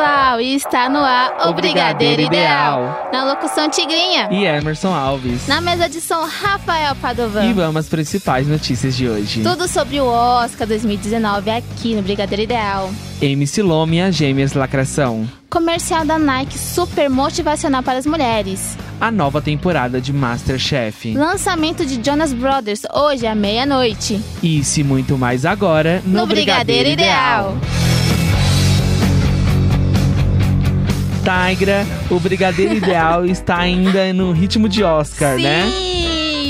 Pessoal, está no ar o, Brigadeiro Ideal. Na locução Tigrinha. E Emerson Alves. Na mesa de som, Rafael Padovan. E vamos às principais notícias de hoje. Tudo sobre o Oscar 2019 aqui no Brigadeiro Ideal. MC Lome e as Gêmeas Lacração. Comercial da Nike super motivacional para as mulheres. A nova temporada de Masterchef. Lançamento de Jonas Brothers hoje à meia-noite. Isso e muito mais agora no, No Brigadeiro Ideal. Tigra, o Brigadeiro Ideal está ainda no ritmo de Oscar, Sim, né?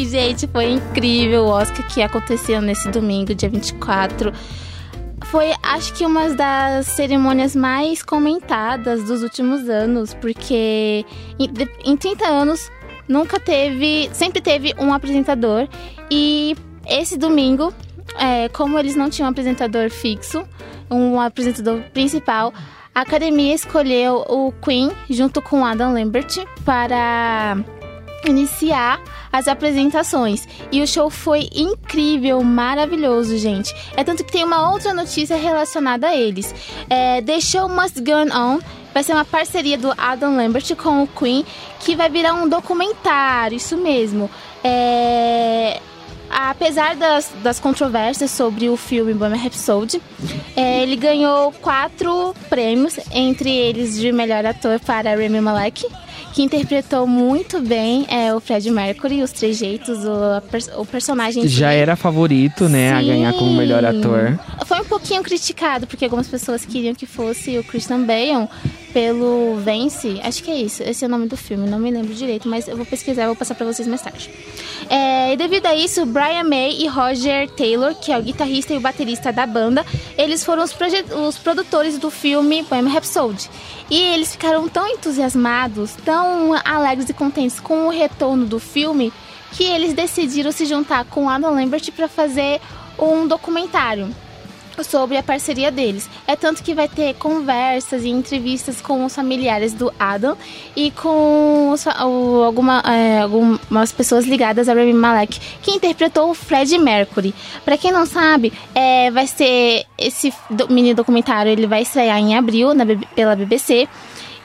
gente, foi incrível o Oscar que aconteceu nesse domingo, dia 24. Foi, acho que, uma das cerimônias mais comentadas dos últimos anos, porque em, em 30 anos nunca teve, sempre teve um apresentador e esse domingo, é, como eles não tinham um apresentador fixo, um apresentador principal, a academia escolheu o Queen junto com Adam Lambert para iniciar as apresentações. E o show foi incrível, maravilhoso, gente. É tanto que tem uma outra notícia relacionada a eles. É, The Show Must Go On vai ser uma parceria do Adam Lambert com o Queen, que vai virar um documentário, isso mesmo. É, Apesar das, das controvérsias sobre o filme Bohemian Rhapsody, é, ele ganhou quatro prêmios, entre eles de melhor ator para Rami Malek, que interpretou muito bem é, o Fred Mercury, os trejeitos, o, a o personagem. Já era favorito, né, a Sim. ganhar como melhor ator. Foi um pouquinho criticado, porque algumas pessoas queriam que fosse o Christian Bale pelo Vence. Acho que é isso, esse é o nome do filme, não me lembro direito, mas eu vou pesquisar e vou passar pra vocês mais tarde. É, e devido a isso, Brian May e Roger Taylor, que é o guitarrista e o baterista da banda, eles foram os, os produtores do filme Bohemian Rhapsody. E eles ficaram tão entusiasmados, tão alegres e contentes com o retorno do filme, que eles decidiram se juntar com Adam Lambert para fazer um documentário sobre a parceria deles. É tanto que vai ter conversas e entrevistas com os familiares do Adam e com os o- alguma, é, algumas pessoas ligadas a Rami Malek, que interpretou o Fred Mercury. Pra quem não sabe, é, vai ser esse do- mini documentário, ele vai estrear em abril na pela BBC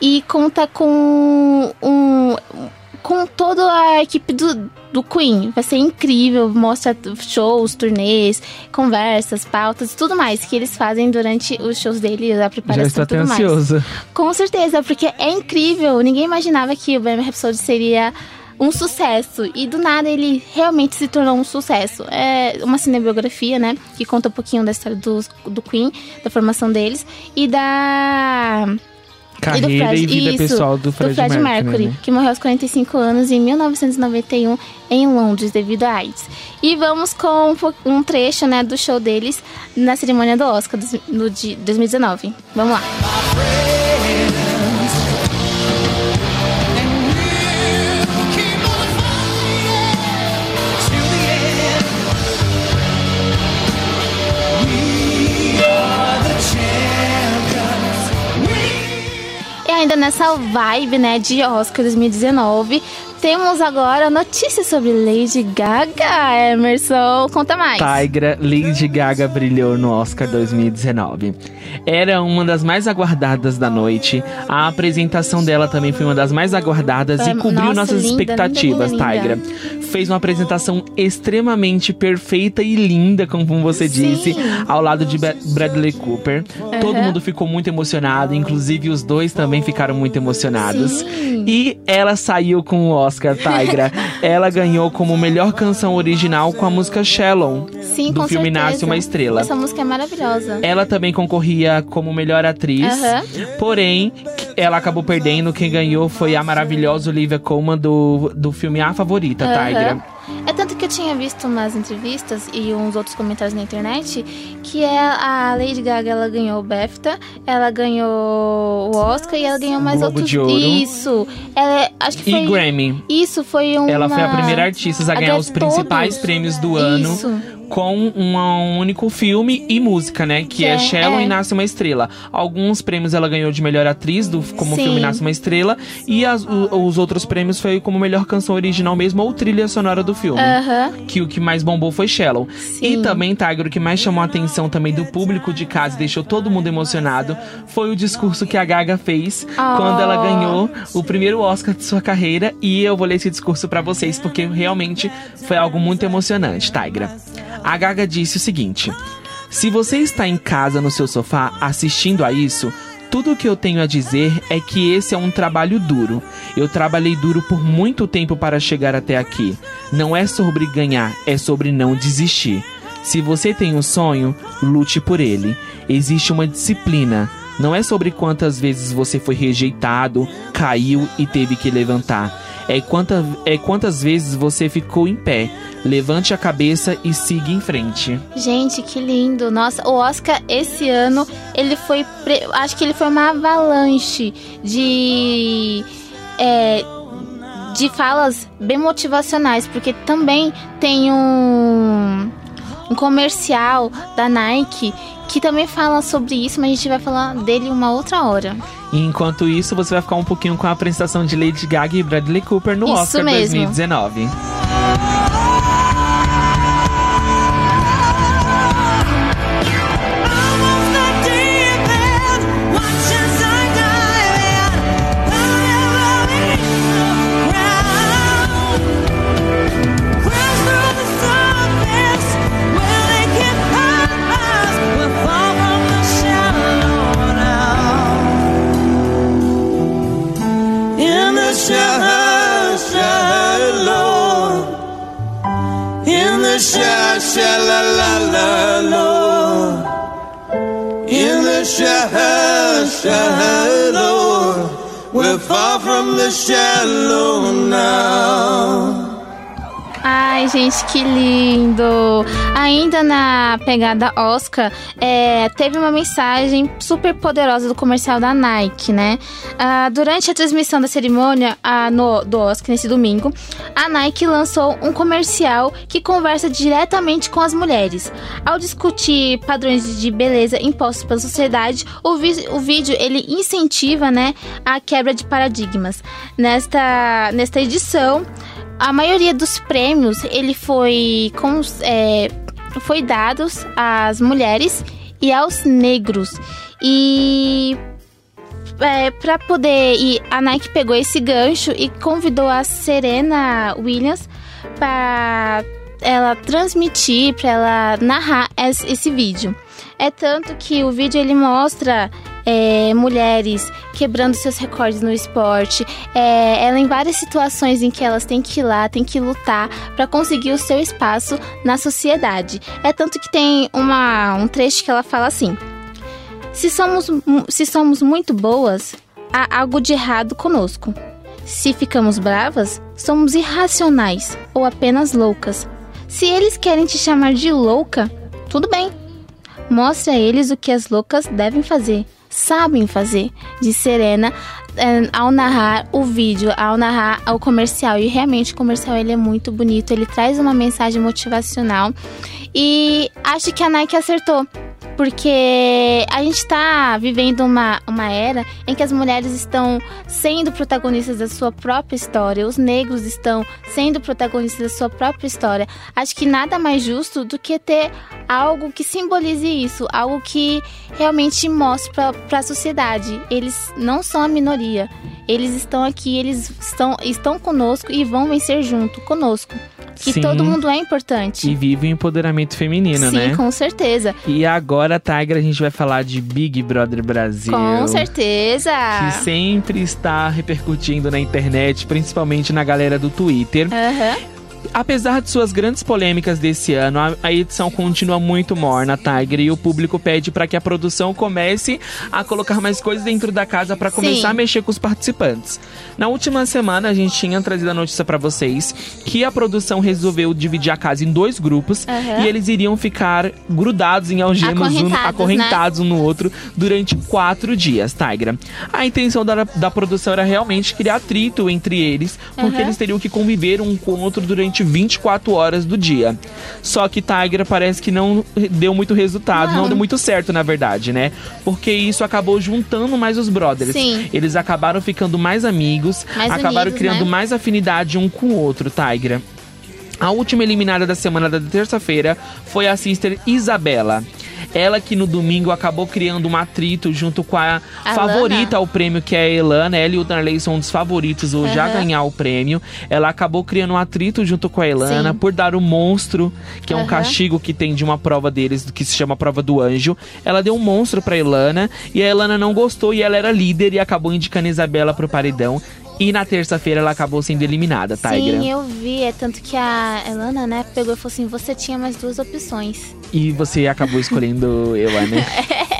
e conta com um com toda a equipe do, do Queen. Vai ser incrível, mostra shows, turnês, conversas, pautas e tudo mais que eles fazem durante os shows dele, a Já preparação estou e até tudo mais. ansioso. Com certeza, porque é incrível. Ninguém imaginava que o Bohemian Rhapsody seria um sucesso. E do nada ele realmente se tornou um sucesso. É uma cinebiografia, né? Que conta um pouquinho da história do, do Queen, da formação deles e da. Carreira e, Fred- vida isso, pessoal do Fred, Mercury. né? que morreu aos 45 anos em 1991 em Londres devido a AIDS. E vamos com um trecho, né, do show deles na cerimônia do Oscar no de 2019. Vamos lá. Ainda nessa vibe, né, de Oscar 2019, temos agora notícias sobre Lady Gaga. Emerson, conta mais. Tigra, Lady Gaga brilhou no Oscar 2019. Era uma das mais aguardadas da noite. A apresentação dela também foi uma das mais aguardadas Foi- e cobriu nossa, nossas linda, expectativas, linda, linda. Tigra. Fez uma apresentação extremamente perfeita e linda, como você Sim. disse, ao lado de Bradley Cooper. Todo mundo ficou muito emocionado, inclusive os dois também ficaram muito emocionados. Sim. E ela saiu com o Oscar, Tigra. ela ganhou como melhor canção original com a música Shallow, Sim, do com filme certeza. Nasce uma Estrela. Essa música é maravilhosa. Ela também concorria como melhor atriz, porém, ela acabou perdendo. Quem ganhou foi a maravilhosa Olivia Colman do, do filme A Favorita, Aham. Tigra. Tinha visto umas entrevistas e uns outros comentários na internet que é a Lady Gaga ela ganhou o BAFTA, ela ganhou o Oscar e ela ganhou mais Globo outros. de Ouro. Isso. Ela é- acho que foi E Grammy. Isso foi uma Ela foi a primeira artista a ganhar os principais todos. prêmios do ano Isso. Com um, um único filme e música, né? Que, Que é, é- Shallow é. e Nasce uma Estrela. Alguns prêmios ela ganhou de melhor atriz, do, como o Sim. filme Nasce uma Estrela. E as- o- os outros prêmios foi como melhor canção original mesmo ou trilha sonora do filme. Aham. Que o que mais bombou foi Shallow. E Sim. também, Tiger, o que mais chamou a atenção também do público de casa e deixou todo mundo emocionado foi o discurso que a Gaga fez Oh. quando ela ganhou o primeiro Oscar de sua carreira. E eu vou ler esse discurso pra vocês porque realmente foi algo muito emocionante, Tigra. A Gaga disse o seguinte: Se você está em casa no seu sofá assistindo a isso, tudo o que eu tenho a dizer é que esse é um trabalho duro. Eu trabalhei duro por muito tempo para chegar até aqui. Não é sobre ganhar, é sobre não desistir. Se você tem um sonho, lute por ele. Existe uma disciplina. Não é sobre quantas vezes você foi rejeitado, caiu e teve que levantar. É, quanta, é quantas vezes você ficou em pé. Levante a cabeça e siga em frente. Gente, que lindo. Nossa, o Oscar esse ano, ele foi. Acho que ele foi uma avalanche de. é, de falas bem motivacionais, porque também tem um, um comercial da Nike que também fala sobre isso, mas a gente vai falar dele uma outra hora. E enquanto isso, você vai ficar um pouquinho com a apresentação de Lady Gaga e Bradley Cooper no Isso Oscar mesmo. 2019. From the shallow now. Ai, gente, que lindo! Ainda na pegada Oscar, é, teve uma mensagem super poderosa do comercial da Nike, né? Ah, durante a transmissão da cerimônia ah, no, do Oscar, nesse domingo, a Nike lançou um comercial que conversa diretamente com as mulheres. Ao discutir padrões de beleza impostos pela sociedade, o, vi- o vídeo ele incentiva, né, a quebra de paradigmas. Nesta, nesta edição, a maioria dos prêmios ele foi com, é, foi dados às mulheres e aos negros e é, para poder a Nike pegou esse gancho e convidou a Serena Williams para ela transmitir, para ela narrar esse, esse vídeo. É tanto que o vídeo ele mostra é, mulheres quebrando seus recordes no esporte, é, ela em várias situações em que elas têm que ir lá, têm que lutar para conseguir o seu espaço na sociedade. É tanto que tem uma, um trecho que ela fala assim: se somos, se somos muito boas, há algo de errado conosco. Se ficamos bravas, somos irracionais ou apenas loucas. Se eles querem te chamar de louca, tudo bem. Mostre a eles o que as loucas devem fazer, sabem fazer, disse Serena eh, ao narrar o vídeo, ao narrar o comercial. E realmente o comercial ele é muito bonito, ele traz uma mensagem motivacional. E acho que a Nike acertou. Porque a gente está vivendo uma, uma era em que as mulheres estão sendo protagonistas da sua própria história, os negros estão sendo protagonistas da sua própria história. Acho que nada mais justo do que ter algo que simbolize isso, algo que realmente mostre para a sociedade. Eles não são a minoria, eles estão aqui, eles estão, estão conosco e vão vencer junto conosco. Que Sim. todo mundo é importante. E vive o empoderamento feminino, Sim, né? com certeza. E agora, Tiger, a gente vai falar de Big Brother Brasil. Com certeza. Que sempre está repercutindo na internet, principalmente na galera do Twitter. Aham. Apesar de suas grandes polêmicas desse ano, a, a edição continua muito morna, Tiger, e o público pede para que a produção comece a colocar mais coisas dentro da casa para começar Sim. a mexer com os participantes. Na última semana, a gente tinha trazido a notícia para vocês que a produção resolveu dividir a casa em dois grupos Aham. e eles iriam ficar grudados em algemas, um, Acorrentados, acorrentados um no outro durante quatro dias, Tigra. A intenção da, da produção era realmente criar atrito entre eles, porque Aham. eles teriam que conviver um com o outro durante 24 horas do dia. Só que Tigra parece que não deu muito resultado, não, Não. deu muito certo, na verdade, né? Porque isso acabou juntando mais os brothers. Sim. Eles acabaram ficando mais amigos, Mais acabaram criando né? mais afinidade um com o outro, Tigra. A última eliminada da semana da terça-feira foi a sister Isabela. Ela que no domingo acabou criando um atrito junto com a, A favorita ao prêmio, que é a Elana. Ela e o Darley são um dos favoritos hoje a Aham. ganhar o prêmio. Ela acabou criando um atrito junto com a Elana Sim. por dar o monstro, que é um castigo que tem de uma prova deles, que se chama Prova do Anjo. Ela deu um monstro pra Elana e a Elana não gostou e ela era líder e acabou indicando a Isabela pro paredão. E na terça-feira ela acabou sendo eliminada, Tigra. Sim, eu vi. É tanto que a Elana, né, pegou e falou assim: você tinha mais duas opções. E você acabou escolhendo eu, né?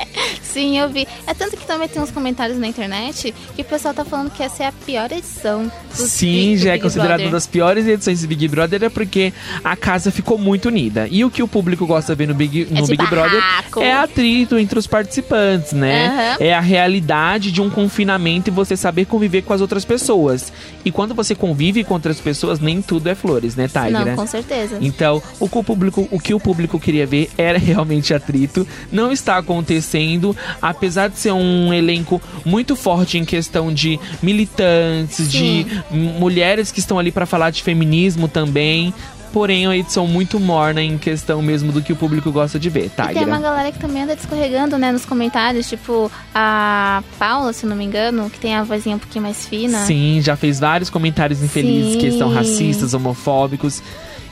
Sim, eu vi. É tanto que também tem uns comentários na internet que o pessoal tá falando que essa é a pior edição. do Sim, Big- já é considerada uma das piores edições do Big Brother é porque a casa ficou muito unida. E o que o público gosta de ver no Big, no de Big Brother é atrito entre os participantes, né? Aham. É a realidade de um confinamento e você saber conviver com as outras pessoas. E quando você convive com outras pessoas, nem tudo é flores, né, Tigra? Não, com certeza. Então, o que o, público, o que o público queria ver era realmente atrito. Não está acontecendo, apesar de ser um elenco muito forte em questão de militantes, Sim. de mulheres que estão ali para falar de feminismo também. Porém, uma edição muito morna em questão mesmo do que o público gosta de ver, E tem uma galera que também anda descorregando, né, nos comentários, tipo a Paula, se não me engano, que tem a vozinha um pouquinho mais fina. Sim, já fez vários comentários infelizes Sim. que são racistas, homofóbicos.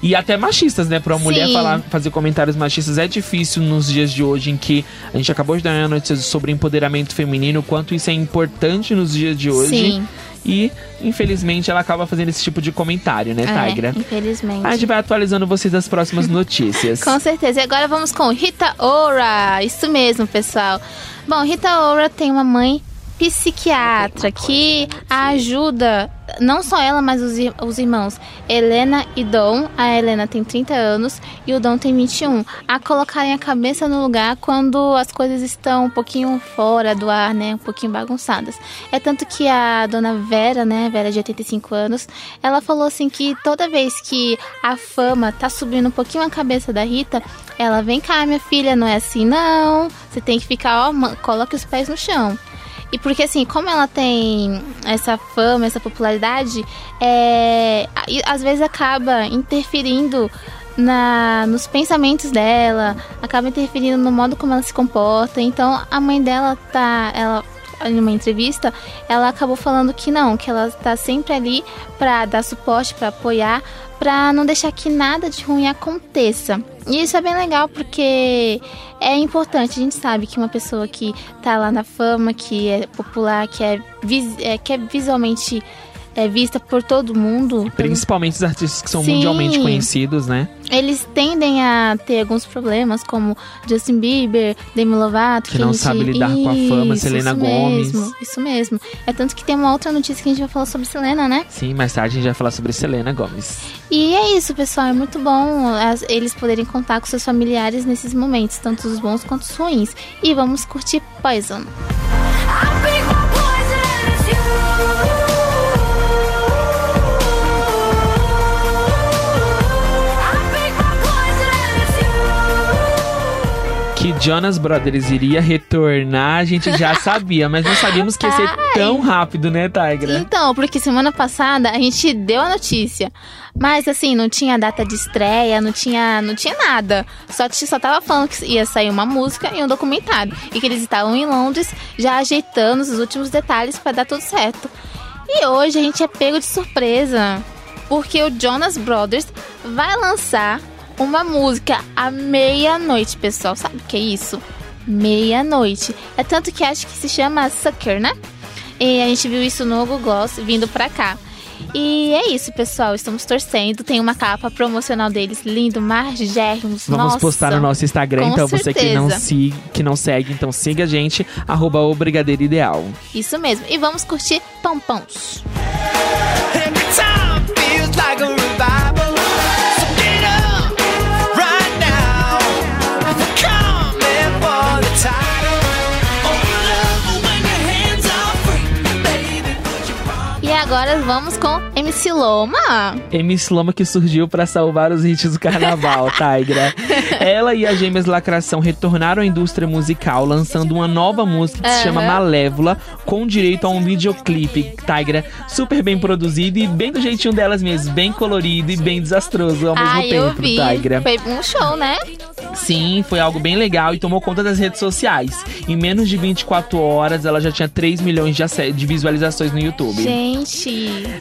E até machistas, né? Pra uma mulher falar, fazer comentários machistas é difícil nos dias de hoje, em que a gente acabou de dar uma notícia sobre empoderamento feminino, o quanto isso é importante nos dias de hoje. Sim. E, infelizmente, ela acaba fazendo esse tipo de comentário, né, É, Tigra? infelizmente. A gente vai atualizando vocês das próximas notícias. Com certeza. E agora vamos com Rita Ora. Isso mesmo, pessoal. Bom, Rita Ora tem uma mãe psiquiatra que a ajuda, não só ela, mas os, os irmãos Helena e Dom. A Helena tem 30 anos e o Dom tem 21. A colocarem a cabeça no lugar quando as coisas estão um pouquinho fora do ar, né? Um pouquinho bagunçadas. É tanto que a dona Vera, né? Vera de 85 anos, ela falou assim que toda vez que a fama tá subindo um pouquinho a cabeça da Rita, ela vem cá, minha filha, não é assim não. Você tem que ficar, ó, coloque os pés no chão. E porque assim, como ela tem essa fama, essa popularidade, é, às vezes acaba interferindo na, nos pensamentos dela, acaba interferindo no modo como ela se comporta. Então a mãe dela tá. Ela, em uma entrevista, ela acabou falando que não, que ela tá sempre ali pra dar suporte, pra apoiar, pra não deixar que nada de ruim aconteça. E isso é bem legal porque é importante, a gente sabe que uma pessoa que tá lá na fama, que é popular, que é, vis- é, que é visualmente é, vista por todo mundo, Principalmente os artistas que são Sim. mundialmente conhecidos, né? eles tendem a ter alguns problemas, como Justin Bieber, Demi Lovato. Que não gente- sabe lidar com a fama, Selena isso Gomez. Mesmo, isso mesmo. É tanto que tem uma outra notícia que a gente vai falar sobre Selena, né? Sim, mais tarde a gente vai falar sobre Selena Gomes. E é isso, pessoal. É muito bom as- eles poderem contar com seus familiares nesses momentos, tanto os bons quanto os ruins. E vamos curtir Poison. I think my poison is you. Que Jonas Brothers iria retornar, a gente já sabia, mas não sabíamos que ia ser tão rápido, né, Tigra? Então, porque semana passada a gente deu a notícia. Mas assim, não tinha data de estreia, não tinha, não tinha nada. Só, só tava falando que ia sair uma música e um documentário. E que eles estavam em Londres já ajeitando os últimos detalhes pra dar tudo certo. E hoje a gente é pego de surpresa. Porque o Jonas Brothers vai lançar uma música à meia-noite, pessoal. Sabe o que é isso? Meia-noite. É tanto que acho que se chama Sucker, né? E a gente viu isso no Google Gloss vindo pra cá. E é isso, pessoal. Estamos torcendo. Tem uma capa promocional deles lindo, margérrimos. Vamos Nossa. postar no nosso Instagram, com então você que não, certeza. se, que não segue, então siga a gente, arroba o Brigadeiro Ideal. Isso mesmo. E vamos curtir Pompons. And agora vamos com MC Loma. MC Loma que surgiu pra salvar os hits do carnaval, Tigra. Ela e as gêmeas Lacração retornaram à indústria musical, lançando uma nova música que se chama. Malévola, com direito a um videoclipe, Tigra, super bem produzido e bem do jeitinho delas mesmo, bem colorido e bem desastroso ao mesmo eu tempo, vi. Tigra. Foi um show, né? Sim, foi algo bem legal e tomou conta das redes sociais. Em menos de 24 horas, ela já tinha 3 milhões de, de visualizações no YouTube. Gente.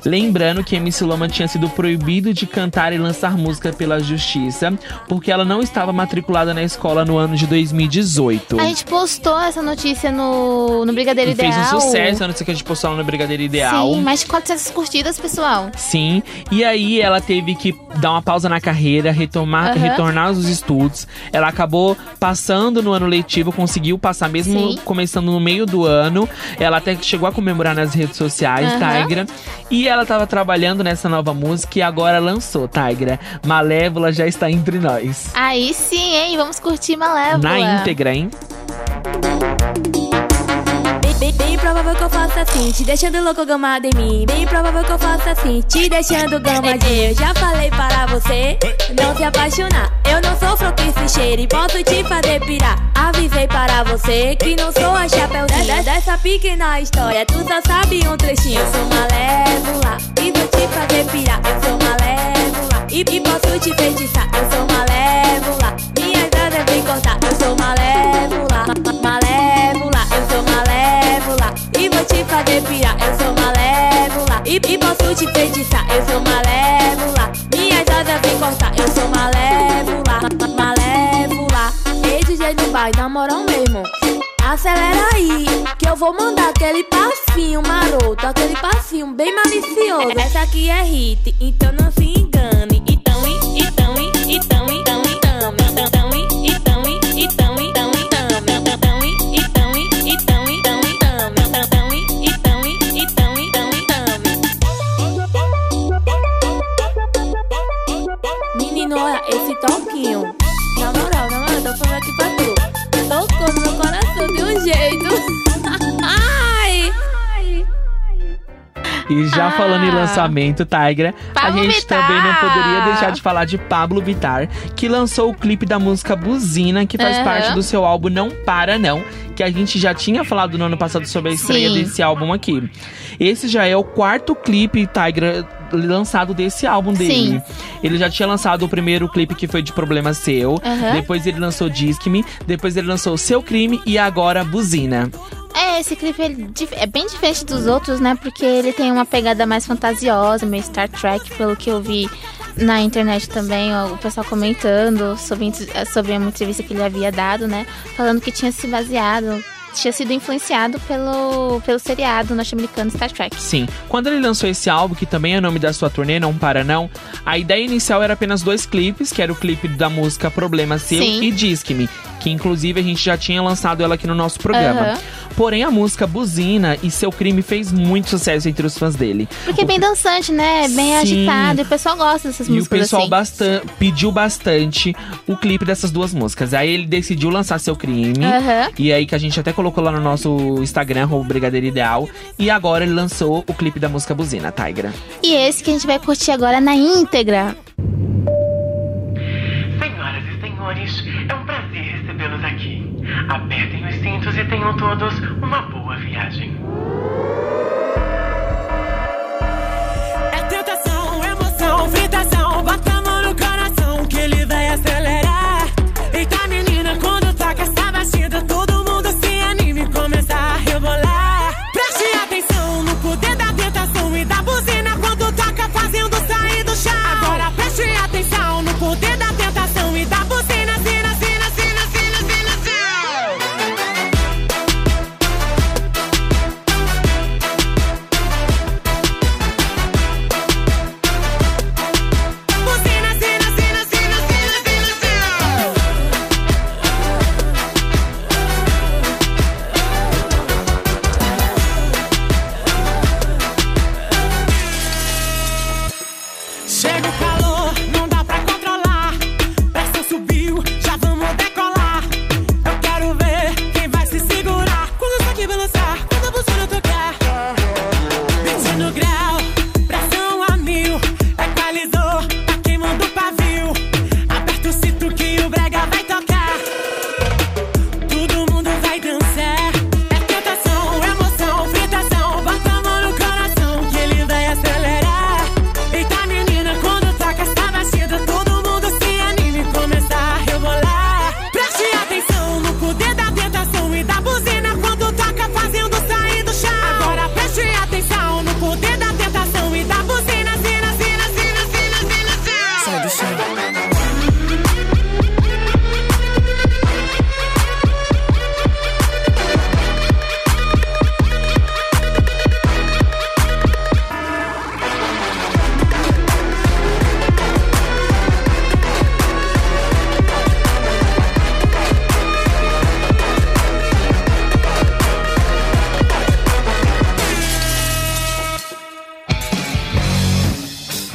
Lembrando que MC Loma tinha sido proibido de cantar e lançar música pela justiça, porque ela não estava matriculada na escola no ano de 2018. A gente postou essa notícia no, no Brigadeiro E fez Ideal. um sucesso, a notícia que a gente postou lá no Brigadeiro Ideal. Sim, mais de 400 curtidas, pessoal. Sim, e aí ela teve que dar uma pausa na carreira, retomar, Aham. retornar aos estudos. Ela acabou passando no ano letivo, conseguiu passar mesmo Sim. começando no meio do ano. Ela até chegou a comemorar nas redes sociais, Aham. Tigra. E ela tava trabalhando nessa nova música e agora lançou, Tigra. Malévola já está entre nós. Aí sim, hein? Vamos curtir Malévola. Na íntegra, hein? Bem, bem, bem provável que eu faça assim, te deixando louco gamado em mim. Bem provável que eu faça assim, te deixando gamadinho. Eu já falei para você não se apaixonar. Eu não sou fruto cheiro e posso te fazer pirar. Avisei para você que não sou a chapeuzinho dessa pequena história. Tu só sabe um trechinho. Eu sou malévola e vou te fazer pirar. Eu sou malévola e, e posso te feitiçar. Eu sou malévola, minhas asas vem cortar. Eu sou malévola, ma- malévola. Te fazer pirar. Eu sou malévola e, e posso te feitiçar. Eu sou malévola, minhas asas vem cortar. Eu sou malévola, ma- ma- malévola. Ei, DJ bairro, na moral mesmo. Acelera aí, que eu vou mandar aquele passinho maroto, aquele passinho bem malicioso. Essa aqui é hit, então não se engane. Então, e- então, e- então, então, então, então, então, e- então, e- então, então, então, toquinho. Na moral, na moral, tô falando aqui pra tu. Tocou no meu coração de um jeito. E já Ah. falando em lançamento, Tigra, a Pablo gente Vittar. também não poderia deixar de falar de Pablo Vittar, que lançou o clipe da música Buzina, que faz Aham. parte do seu álbum Não Para Não, que a gente já tinha falado no ano passado sobre a estreia Sim. desse álbum aqui. Esse já é o quarto clipe, Tigra, lançado desse álbum dele. Sim. Ele já tinha lançado o primeiro clipe que foi de Problema Seu, Aham. depois ele lançou Disque-me, depois ele lançou Seu Crime e agora Buzina. É, esse clipe é bem diferente dos outros, né? Porque ele tem uma pegada mais fantasiosa, meio Star Trek, pelo que eu vi na internet também, ó, o pessoal comentando sobre, ent- sobre uma entrevista que ele havia dado, né? Falando que tinha se baseado, tinha sido influenciado pelo, pelo seriado norte-americano Star Trek. Sim. Quando ele lançou esse álbum, que também é o nome da sua turnê, Não Para Não, a ideia inicial era apenas dois clipes, que era o clipe da música Problema Seu Sim. e Disque-me, que inclusive a gente já tinha lançado ela aqui no nosso programa. Aham. Porém, a música Buzina e Seu Crime fez muito sucesso entre os fãs dele. Porque é bem dançante, né? Bem Sim. agitado, e o pessoal gosta dessas E o músicas pessoal assim. bastan- pediu bastante o clipe dessas duas músicas. Aí ele decidiu lançar Seu Crime. Aham. E aí que a gente até colocou lá no nosso Instagram, o Brigadeiro Ideal. E agora ele lançou o clipe da música Buzina, Tigra. E esse que a gente vai curtir agora na íntegra. Senhoras e senhores, é um prazer recebê-los aqui. Apertem os cintos e tenham todos uma boa viagem. É tentação, emoção, fritação. Bota a mão no coração que ele vai acelerar.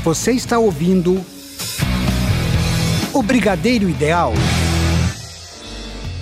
Você está ouvindo o Brigadeiro Ideal.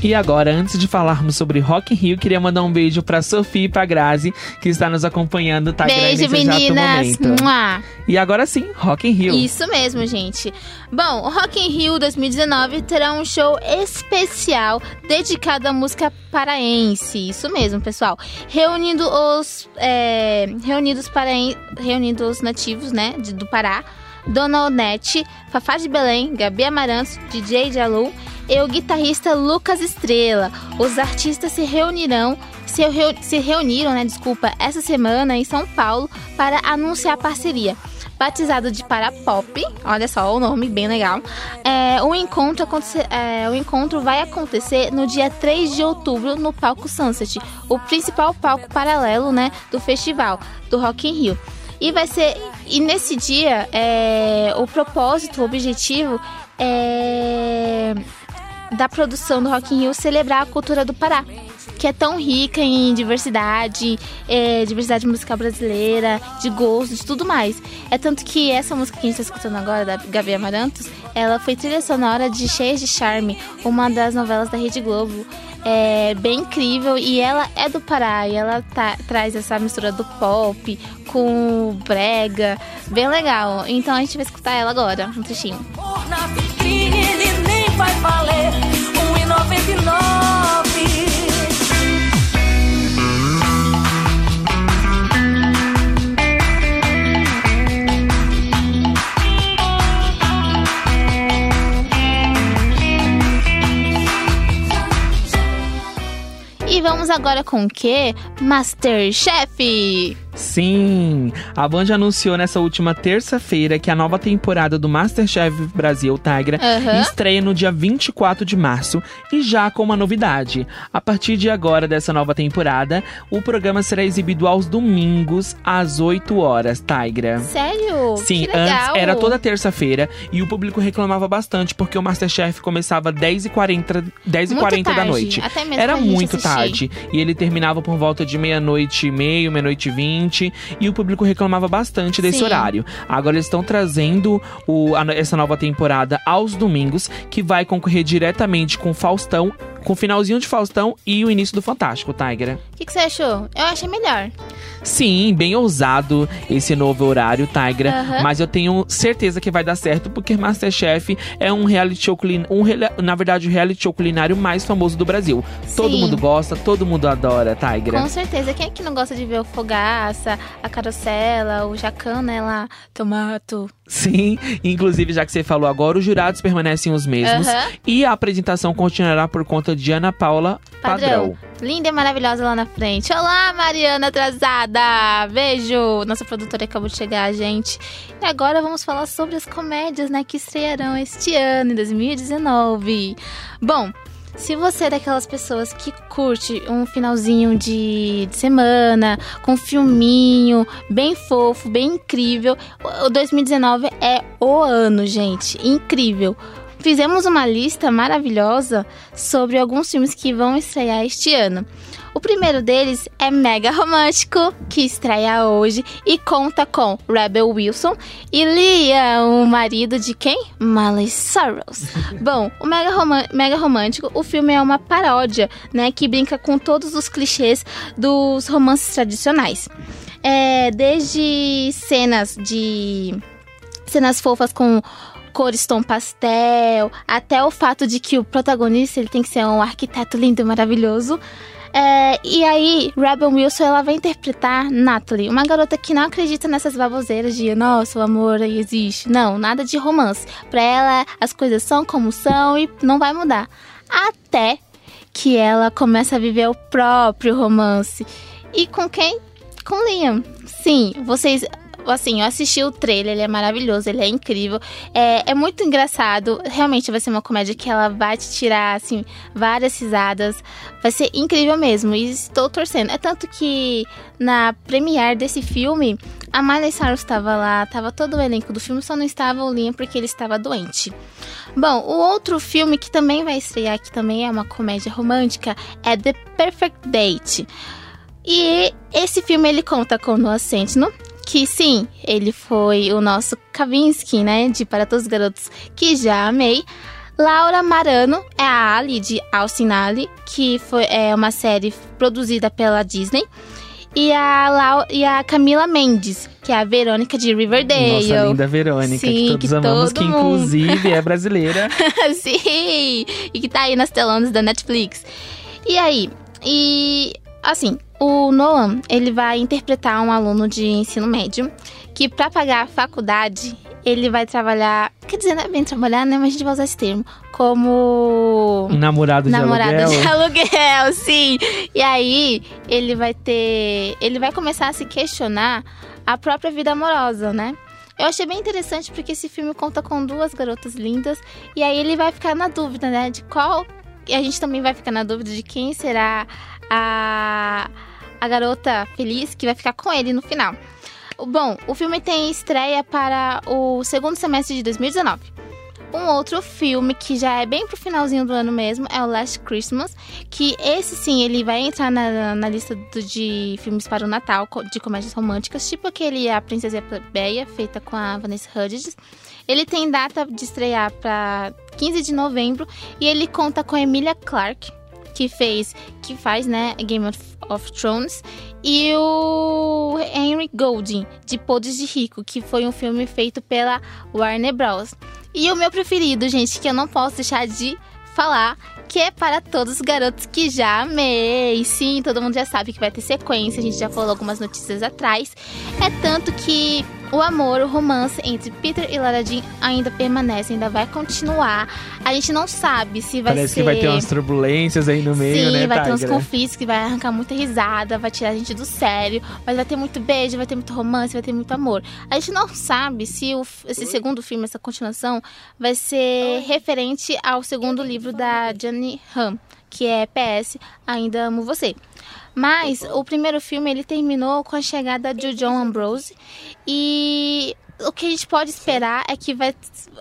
E agora, antes de falarmos sobre Rock in Rio, queria mandar um beijo pra Sofia e pra Grazi, que está nos acompanhando, tá Beijo, exato meninas! momento. Mua. E agora sim, Rock in Rio. Isso mesmo, gente. Bom, Rock in Rio 2019 terá um show especial dedicado à música paraense. Isso mesmo, pessoal. Reunindo os é, reunindo os paraen, reunindo os nativos, né, de- do Pará. Dona Onete, Fafá de Belém, Gabi Amarantos, DJ Jalu e o guitarrista Lucas Estrela. Os artistas se reunirão, se, reu- se reuniram, né, desculpa, essa semana em São Paulo para anunciar a parceria. Batizado de Parapop, olha só o nome, bem legal. É, o, encontro é, o encontro vai acontecer no dia 3 de outubro no Palco Sunset, o principal palco paralelo né, do festival do Rock in Rio. E vai ser. E nesse dia, é, o propósito, o objetivo é da produção do Rock in Rio celebrar a cultura do Pará, que é tão rica em diversidade, é, diversidade musical brasileira, de gosto, de tudo mais. É tanto que essa música que a gente está escutando agora, da Gabi Amarantos, ela foi trilha sonora de Cheias de Charme, uma das novelas da Rede Globo. É bem incrível e ela é do Pará e ela tá- traz essa mistura do pop com brega, bem legal. Então a gente vai escutar ela agora, um trechinho. Nem vai valer um e noventa e nove. E vamos agora com o quê? Masterchef! Sim, a Band anunciou nessa última terça-feira que a nova temporada do Masterchef Brasil Tigra Aham. estreia no dia 24 de março e já com uma novidade. A partir de agora dessa nova temporada, o programa será exibido aos domingos às 8 horas, Tigra. Sério? Sim, que legal. antes era toda terça-feira e o público reclamava bastante porque o Masterchef começava 10h40, 10 Muito 40 da tarde, noite. até mesmo Era muito assistir. tarde. E ele terminava por volta de meia-noite e meio, meia-noite e vinte. E o público reclamava bastante desse Sim. horário. Agora eles estão trazendo o- a- essa nova temporada aos domingos, que vai concorrer diretamente com Faustão, com o finalzinho de Faustão e o início do Fantástico, Tigra. O que, que você achou? Eu achei melhor. Sim, bem ousado esse novo horário, Tigra. Aham. Mas eu tenho certeza que vai dar certo, porque Masterchef é um reality show culinário, um, na verdade, o reality show culinário mais famoso do Brasil. Todo Sim. mundo gosta, todo mundo adora, Tigra. Com certeza. Quem é que não gosta de ver o Fogaça, a Carocela, o Jacan, né, lá, Tomato. Sim, inclusive, já que você falou agora, os jurados permanecem os mesmos. Aham. E a apresentação continuará por conta de Ana Paula Padrão. Linda e maravilhosa lá na frente. Olá, Mariana atrasada! Beijo! Nossa produtora acabou de chegar, gente. E agora vamos falar sobre as comédias, né, que estrearão este ano, em 2019. Bom, se você é daquelas pessoas que curte um finalzinho de, de semana, com um filminho bem fofo, bem incrível, o o 2019 é o ano, gente. Incrível. Fizemos uma lista maravilhosa sobre alguns filmes que vão estrear este ano. O primeiro deles é Mega Romântico, que estreia hoje e conta com Rebel Wilson e Liam, o marido de quem? Miley Cyrus. Bom, o Mega, Mega Romântico, o filme é uma paródia, né, que brinca com todos os clichês dos romances tradicionais. É, desde cenas de cenas fofas com cores tom pastel, até o fato de que o protagonista ele tem que ser um arquiteto lindo e maravilhoso. É, e aí, Rebel Wilson ela vai interpretar Natalie, uma garota que não acredita nessas baboseiras de nossa, o amor aí existe. Não, nada de romance. Pra ela, as coisas são como são e não vai mudar. Até que ela começa a viver o próprio romance. E com quem? Com Liam. Sim, vocês. Assim, eu assisti o trailer, ele é maravilhoso, ele é incrível. É, é muito engraçado. Realmente vai ser uma comédia que ela vai te tirar, assim, várias risadas. Vai ser incrível mesmo. E estou torcendo. É tanto que na premiere desse filme, a Miley Cyrus estava lá, tava todo o elenco do filme, só não estava o Liam porque ele estava doente. Bom, o outro filme que também vai estrear, que também é uma comédia romântica, é The Perfect Date. E esse filme ele conta com Noah Centineo, que sim, ele foi o nosso Kavinsky, né? De Para Todos os Garotos que já amei. Laura Marano é a Ali de Austin Ali, que foi, é uma série produzida pela Disney. E a, Lau, e a Camila Mendes, que é a Verônica de Riverdale. Nossa linda Verônica, Sim, que todos que amamos, todo que inclusive é brasileira. Sim! E que tá aí nas telonas da Netflix. E aí? E assim, o Nolan, ele vai interpretar um aluno de ensino médio que pra pagar a faculdade, ele vai trabalhar, quer dizer, não é bem trabalhar, né, mas a gente vai usar esse termo, como namorado de namorado aluguel. de aluguel, sim. E aí, ele vai ter. Ele vai começar a se questionar a própria vida amorosa, né? Eu achei bem interessante porque esse filme conta com duas garotas lindas. E aí ele vai ficar na dúvida, né? De qual. E a gente também vai ficar na dúvida de quem será a, a garota feliz que vai ficar com ele no final. Bom, o filme tem estreia para o segundo semestre de 2019. Um outro filme que já é bem pro finalzinho do ano mesmo é o Last Christmas, que esse sim ele vai entrar na, na lista do- de filmes para o Natal, de comédias românticas, tipo aquele A Princesa Plebeia, feita com a Vanessa Hudgens. Ele tem data de estrear para 15 de novembro e ele conta com a Emilia Clarke, que fez, que faz, né, Game of, of Thrones, e o Henry Golding, de Podres de Rico, que foi um filme feito pela Warner Bros. E o meu preferido, gente, que eu não posso deixar de falar, que é para todos os garotos que já amei. Sim, todo mundo já sabe que vai ter sequência, a gente já falou algumas notícias atrás. É tanto que o amor, o romance entre Peter e Lara Jean ainda permanece, ainda vai continuar. A gente não sabe se vai Parece ser... que vai ter umas turbulências aí no meio, Sim, né, vai ter uns conflitos que vai arrancar muita risada, vai tirar a gente do sério, mas vai ter muito beijo, vai ter muito romance, vai ter muito amor. A gente não sabe se o, esse segundo filme, essa continuação, vai ser referente ao segundo livro da Jenny Han, que é PS, Ainda Amo Você. Mas o primeiro filme ele terminou com a chegada de John Ambrose e o que a gente pode esperar é que vai,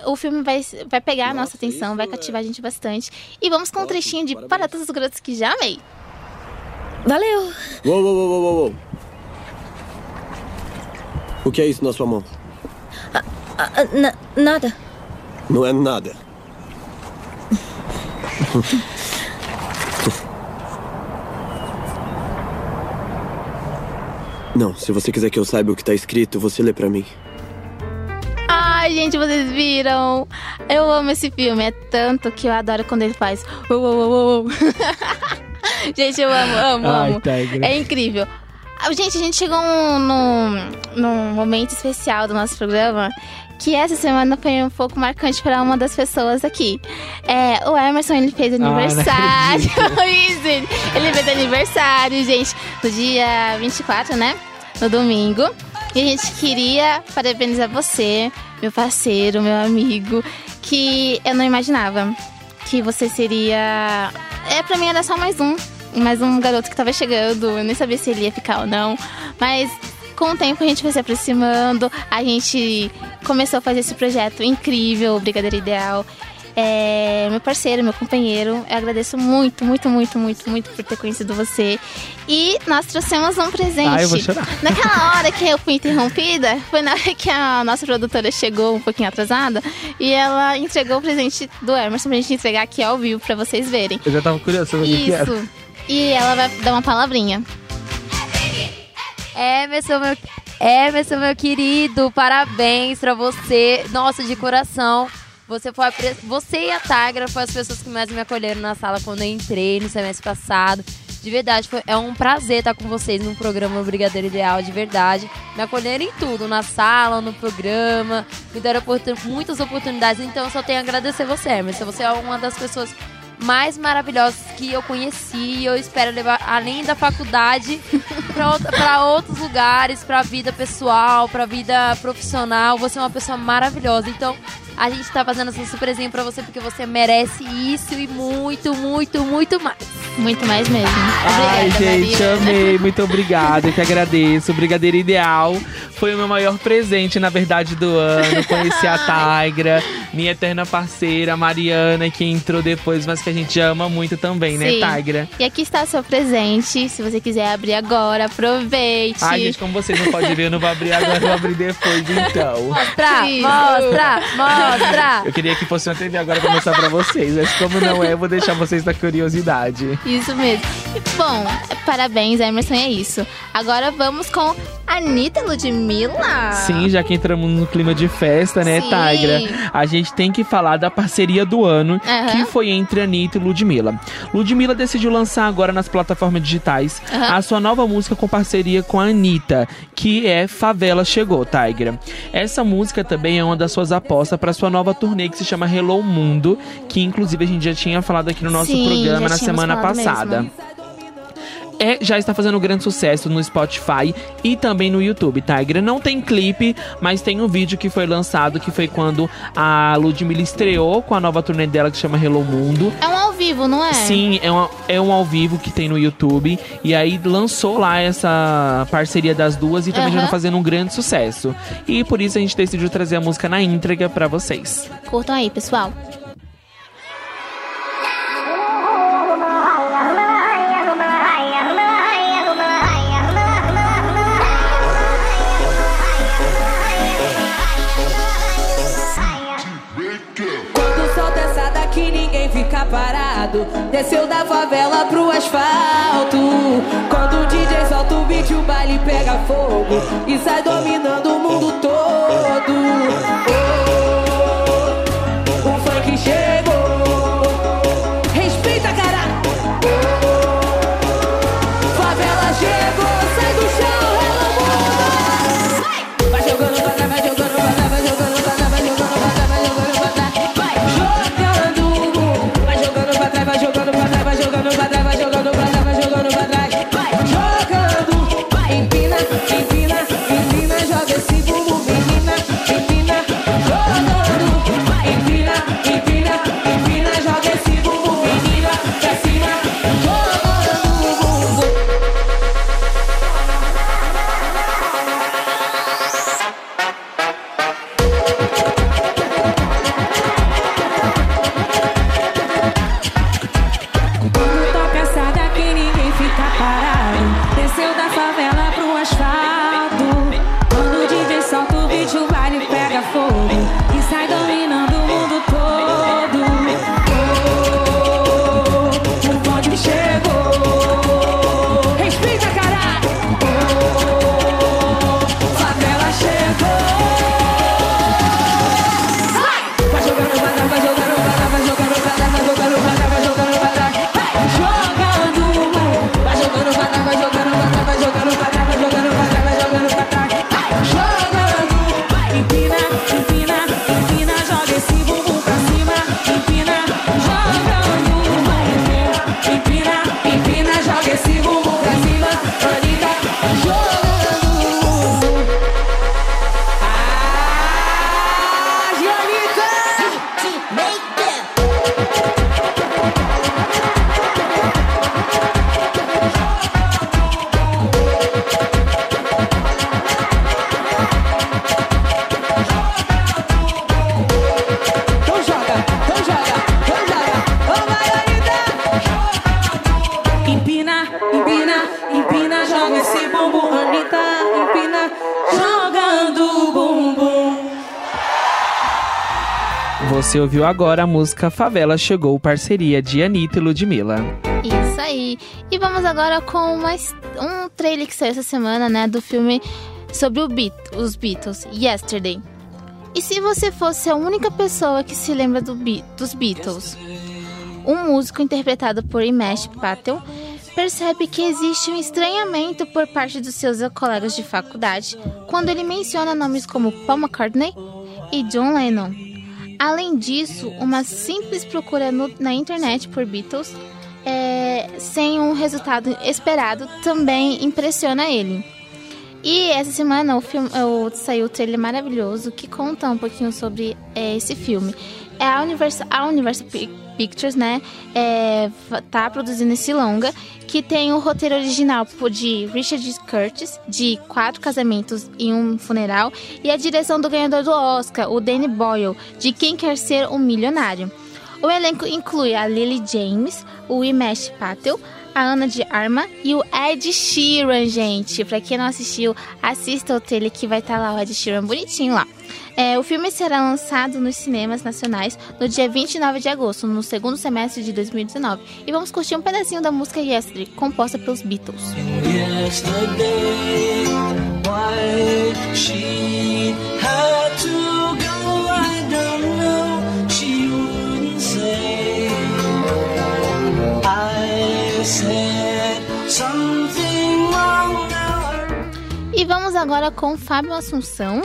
o filme vai, vai pegar a nossa atenção, vai cativar a gente bastante. E vamos com um trechinho de Para Todos os Garotos que já amei. Valeu! Uou, uou, uou, uou, uou. O que é isso na sua mão? Ah, na- nada. Não é nada. Não, se você quiser que eu saiba o que tá escrito, você lê pra mim. Ai, gente, vocês viram? Eu amo esse filme. É tanto que eu adoro quando ele faz. uou, uou, uou, gente, eu amo, amo, Ai, amo. Tigra. É incrível. Ah, Gente, a gente chegou num, num momento especial do nosso programa que essa semana foi um pouco marcante para uma das pessoas aqui. É, o Emerson, ele fez não aniversário. Ele ele fez aniversário, gente, no dia 24, né? No domingo. E a gente queria parabenizar você, meu parceiro, meu amigo, que eu não imaginava que você seria. É, pra mim era só mais um. Mais um garoto que tava chegando. Eu nem sabia se ele ia ficar ou não. Mas com o tempo a gente foi se aproximando. A gente começou a fazer esse projeto incrível, Brigadeiro Ideal. É, meu parceiro, meu companheiro, eu agradeço muito, muito, muito, muito, muito por ter conhecido você. E nós trouxemos um presente. Ai, eu vou chorar. Naquela hora que eu fui interrompida, foi na hora que a nossa produtora chegou um pouquinho atrasada e ela entregou o presente do Emerson pra gente entregar aqui ao vivo pra vocês verem. Eu já tava curioso sobre o que era. Isso. E ela vai dar uma palavrinha. Emerson, meu, Emerson, meu querido, parabéns pra você. Nossa, de coração. Você foi pre- você e a Tigra foram as pessoas que mais me acolheram na sala quando eu entrei no semestre passado. De verdade, foi, é um prazer estar com vocês no programa Brigadeiro Ideal, de verdade. Me acolheram em tudo, na sala, no programa, me deram oportun- muitas oportunidades. Então, eu só tenho a agradecer você, Emerson. Você é uma das pessoas mais maravilhosas que eu conheci e eu espero levar além da faculdade para outros lugares, para vida pessoal, para vida profissional. Você é uma pessoa maravilhosa. Então, a gente tá fazendo essa surpresinha para você porque você merece isso e muito, muito, muito mais. Muito mais mesmo. Ai, Obrigada, gente, Maria. amei. Muito obrigado. Eu que agradeço. O Brigadeiro Ideal foi o meu maior presente, na verdade, do ano. Conheci a Tigra. minha eterna parceira, Mariana, que entrou depois, mas que a gente ama muito também, né, Sim. Tigra? E aqui está seu presente. Se você quiser abrir agora, aproveite. Ai, gente, como vocês não podem ver, eu não vou abrir agora, eu vou abrir depois, então. Mostra, Isso. mostra, mostra. Eu queria que fosse uma TV agora pra mostrar pra vocês, mas como não é, eu vou deixar vocês na curiosidade. Isso mesmo. Bom, parabéns, Emerson, é isso. Agora vamos com Anitta Ludmilla. Sim, já que entramos no clima de festa, né, Sim. Tigra? A gente tem que falar da parceria do ano, Aham. que foi entre Anitta e Ludmilla. Ludmilla decidiu lançar agora nas plataformas digitais Aham. a sua nova música com parceria com a Anitta, que é Favela Chegou, Tigra. Essa música também é uma das suas apostas para sua nova turnê que se chama Hello Mundo, que inclusive a gente já tinha falado aqui no nosso Sim, programa na semana passada mesmo. É, já está fazendo grande sucesso no Spotify e também no YouTube, Tigra. Não tem clipe, mas tem um vídeo que foi lançado, que foi quando a Ludmilla estreou com a nova turnê dela que chama Hello Mundo. É um ao vivo, não é? Sim, é, uma- é um ao vivo que tem no YouTube. E aí lançou lá essa parceria das duas e também já Aham. tá fazendo um grande sucesso. E por isso a gente decidiu trazer a música na íntegra pra vocês. Curtam aí, pessoal. Parado Desceu da favela pro asfalto. Quando o DJ solta o beat o baile pega fogo. E sai dominando o mundo todo. Oh, ouviu agora a música Favela Chegou, parceria de Anitta e Ludmilla. Isso aí. E vamos agora com uma his- um trailer que saiu essa semana, né? Do filme sobre Beat, os Beatles, Yesterday. E se você fosse a única pessoa que se lembra do Be- dos Beatles, um músico interpretado por Imesh Patel percebe que existe um estranhamento por parte dos seus colegas de faculdade quando ele menciona nomes como Paul McCartney e John Lennon. Além disso, uma simples procura no- na internet por Beatles, é, sem um resultado esperado, também impressiona ele. E essa semana o filme, o, saiu o trailer maravilhoso que conta um pouquinho sobre é, esse filme. É a Universal, a Universal Pictures, né, é, tá produzindo esse longa, que tem o roteiro original de Richard Curtis, de Quatro Casamentos e um Funeral, e a direção do ganhador do Oscar, o Danny Boyle, de Quem Quer Ser um Milionário. O elenco inclui a Lily James, o Imesh Patel, a Ana de Arma e o Ed Sheeran, gente. Pra quem não assistiu, assista o trailer que vai estar lá o Ed Sheeran bonitinho lá. É, o filme será lançado nos cinemas nacionais no dia 29 de agosto, no segundo semestre de 2019. E vamos curtir um pedacinho da música Yesterday, composta pelos Beatles. Yesterday, why she had to go, I don't know. She wouldn't say. I said something wrong now. E vamos agora com Fábio Assunção.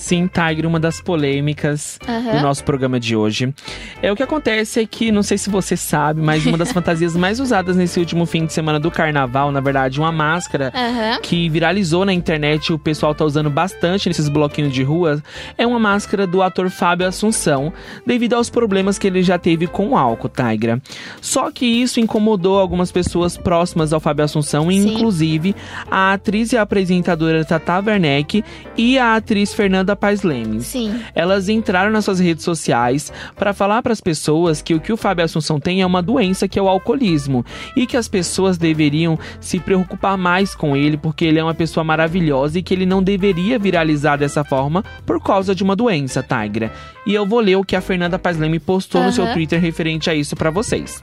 Sim, Tiger, uma das polêmicas Aham. do nosso programa de hoje. É o que acontece é que, não sei se você sabe, mas uma das fantasias mais usadas nesse último fim de semana do carnaval, na verdade, uma máscara Aham. que viralizou na internet e o pessoal tá usando bastante nesses bloquinhos de rua, é uma máscara do ator Fábio Assunção, devido aos problemas que ele já teve com o álcool, Tigra. Só que isso incomodou algumas pessoas próximas ao Fábio Assunção, Sim. inclusive a atriz e apresentadora Tata Werneck e a atriz Fernanda Paes Lemes. Sim. Elas entraram nas suas redes sociais para falar para as pessoas que o que o Fábio Assunção tem é uma doença que é o alcoolismo e que as pessoas deveriam se preocupar mais com ele porque ele é uma pessoa maravilhosa e que ele não deveria viralizar dessa forma por causa de uma doença, Tigra. E eu vou ler o que a Fernanda Paes Leme postou no seu. Twitter referente a isso para vocês.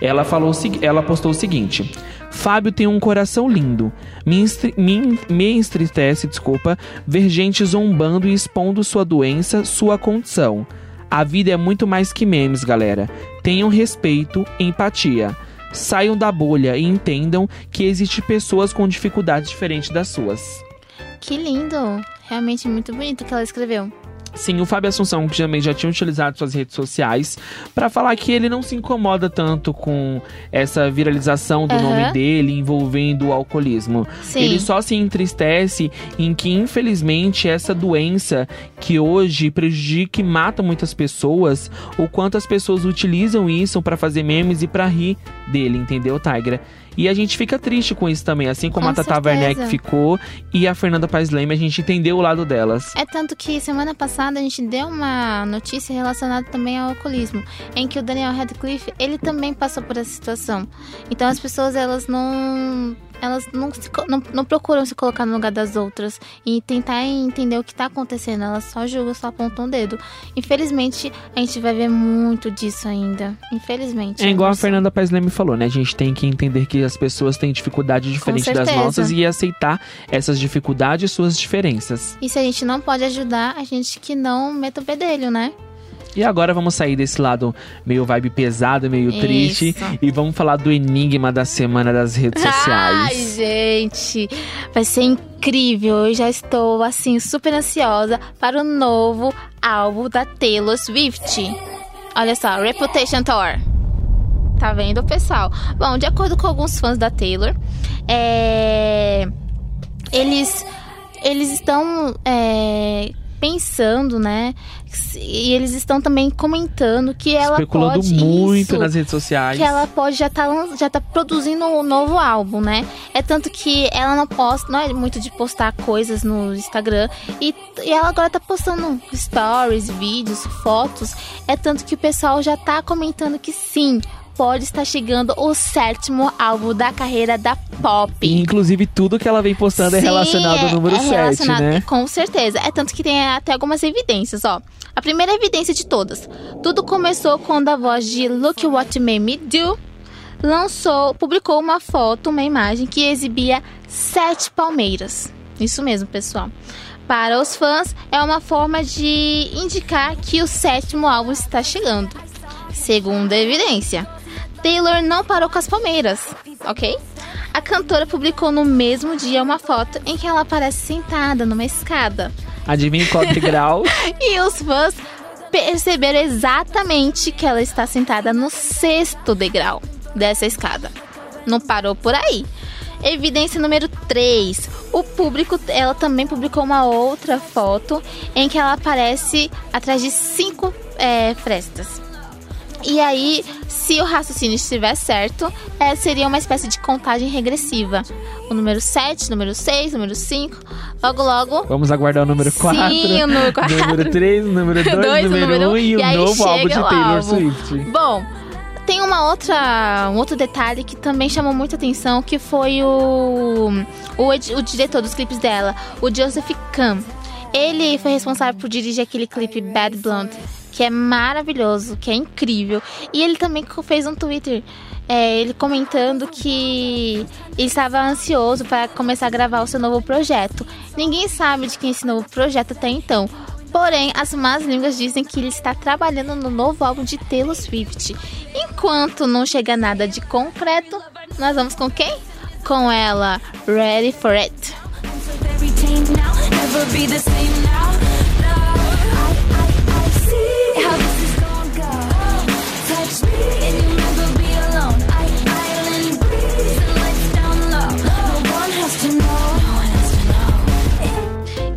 Ela falou, ela postou o seguinte: Fábio tem um coração lindo. Me, entristece, desculpa, ver gente zombando e expondo sua doença, sua condição. A vida é muito mais que memes, galera. Tenham respeito, empatia. Saiam da bolha e entendam que existem pessoas com dificuldades diferentes das suas. Que lindo. Realmente muito bonito o que ela escreveu. Sim, o Fábio Assunção, que também já tinha utilizado suas redes sociais para falar que ele não se incomoda tanto com essa viralização do Aham. nome dele envolvendo o alcoolismo. Sim. Ele só se entristece em que, infelizmente, essa doença que hoje prejudica e mata muitas pessoas, o quanto as pessoas utilizam isso para fazer memes e para rir dele, entendeu, Tigra? E a gente fica triste com isso também, assim como Com a Tata certeza. Werneck ficou e a Fernanda Paes Leme, a gente entendeu o lado delas. É tanto que semana passada a gente deu uma notícia relacionada também ao alcoolismo, em que o Daniel Radcliffe, ele também passou por essa situação. Então as pessoas, elas não elas não, se não, não procuram se colocar no lugar das outras e tentar entender o que tá acontecendo. Elas só julgam, só apontam o dedo. Infelizmente, a gente vai ver muito disso ainda. Infelizmente. É igual a. Fernanda Paes Leme falou, né? A gente tem que entender que as pessoas têm dificuldade diferente das nossas e aceitar essas dificuldades e suas diferenças. E se a gente não pode ajudar, a gente que não meta o bedelho, né? E agora vamos sair desse lado meio vibe pesado, meio Isso. triste e vamos falar do enigma da semana das redes Ai, sociais. gente, vai ser incrível. Eu já estou assim super ansiosa para o novo álbum da Taylor Swift. Olha só, Reputation Tour. Tá vendo, pessoal? Bom, de acordo com alguns fãs da Taylor, é, eles eles estão é, pensando, né? E eles estão também comentando que ela Especulando pode muito isso, nas redes sociais. que ela pode já tá, já tá produzindo um novo álbum, né? É tanto que ela não posta, não é muito de postar coisas no Instagram e, e ela agora tá postando stories, vídeos, fotos. É tanto que o pessoal já tá comentando que sim, pode estar chegando o sétimo álbum da carreira da Pop. E, inclusive tudo que ela vem postando é Sim, relacionado ao é- número é 7, relacionado- né? Com certeza. É tanto que tem até algumas evidências, ó. A primeira evidência de todas. Tudo começou quando a voz de Look What You Made Me Do lançou, publicou uma foto, uma imagem que exibia sete palmeiras. Isso mesmo, pessoal. Para os fãs, é uma forma de indicar que o sétimo álbum está chegando. Segunda evidência. Taylor não parou com as palmeiras, ok? A cantora publicou no mesmo dia uma foto em que ela aparece sentada numa escada. Adivinha qual degrau? E os fãs perceberam exatamente que ela está sentada no sexto degrau dessa escada. Não parou por aí. Evidência número 3. O público, ela também publicou uma outra foto em que ela aparece atrás de cinco é, frestas. E aí, se o raciocínio estiver certo, é, seria uma espécie de contagem regressiva. O número 7, número 6, número 5. Logo, logo. Vamos aguardar o número 4. Sim, o número quatro. Número 3, o número 2, Dois, o o número número 1 um, e o aí novo álbum de Taylor. Swift. Bom, tem uma outra, um outro detalhe que também chamou muita atenção, que foi o, o, o diretor dos clipes dela, o Joseph Kahn. Ele foi responsável por dirigir aquele clipe Bad Blonde, que é maravilhoso, que é incrível. E ele também fez um Twitter, é, ele comentando que ele estava ansioso para começar a gravar o seu novo projeto. Ninguém sabe de quem é esse novo projeto até então. Porém, as más línguas dizem que ele está trabalhando no novo álbum de Taylor Swift. Enquanto não chega nada de concreto, nós vamos com quem? Com ela, Ready for It.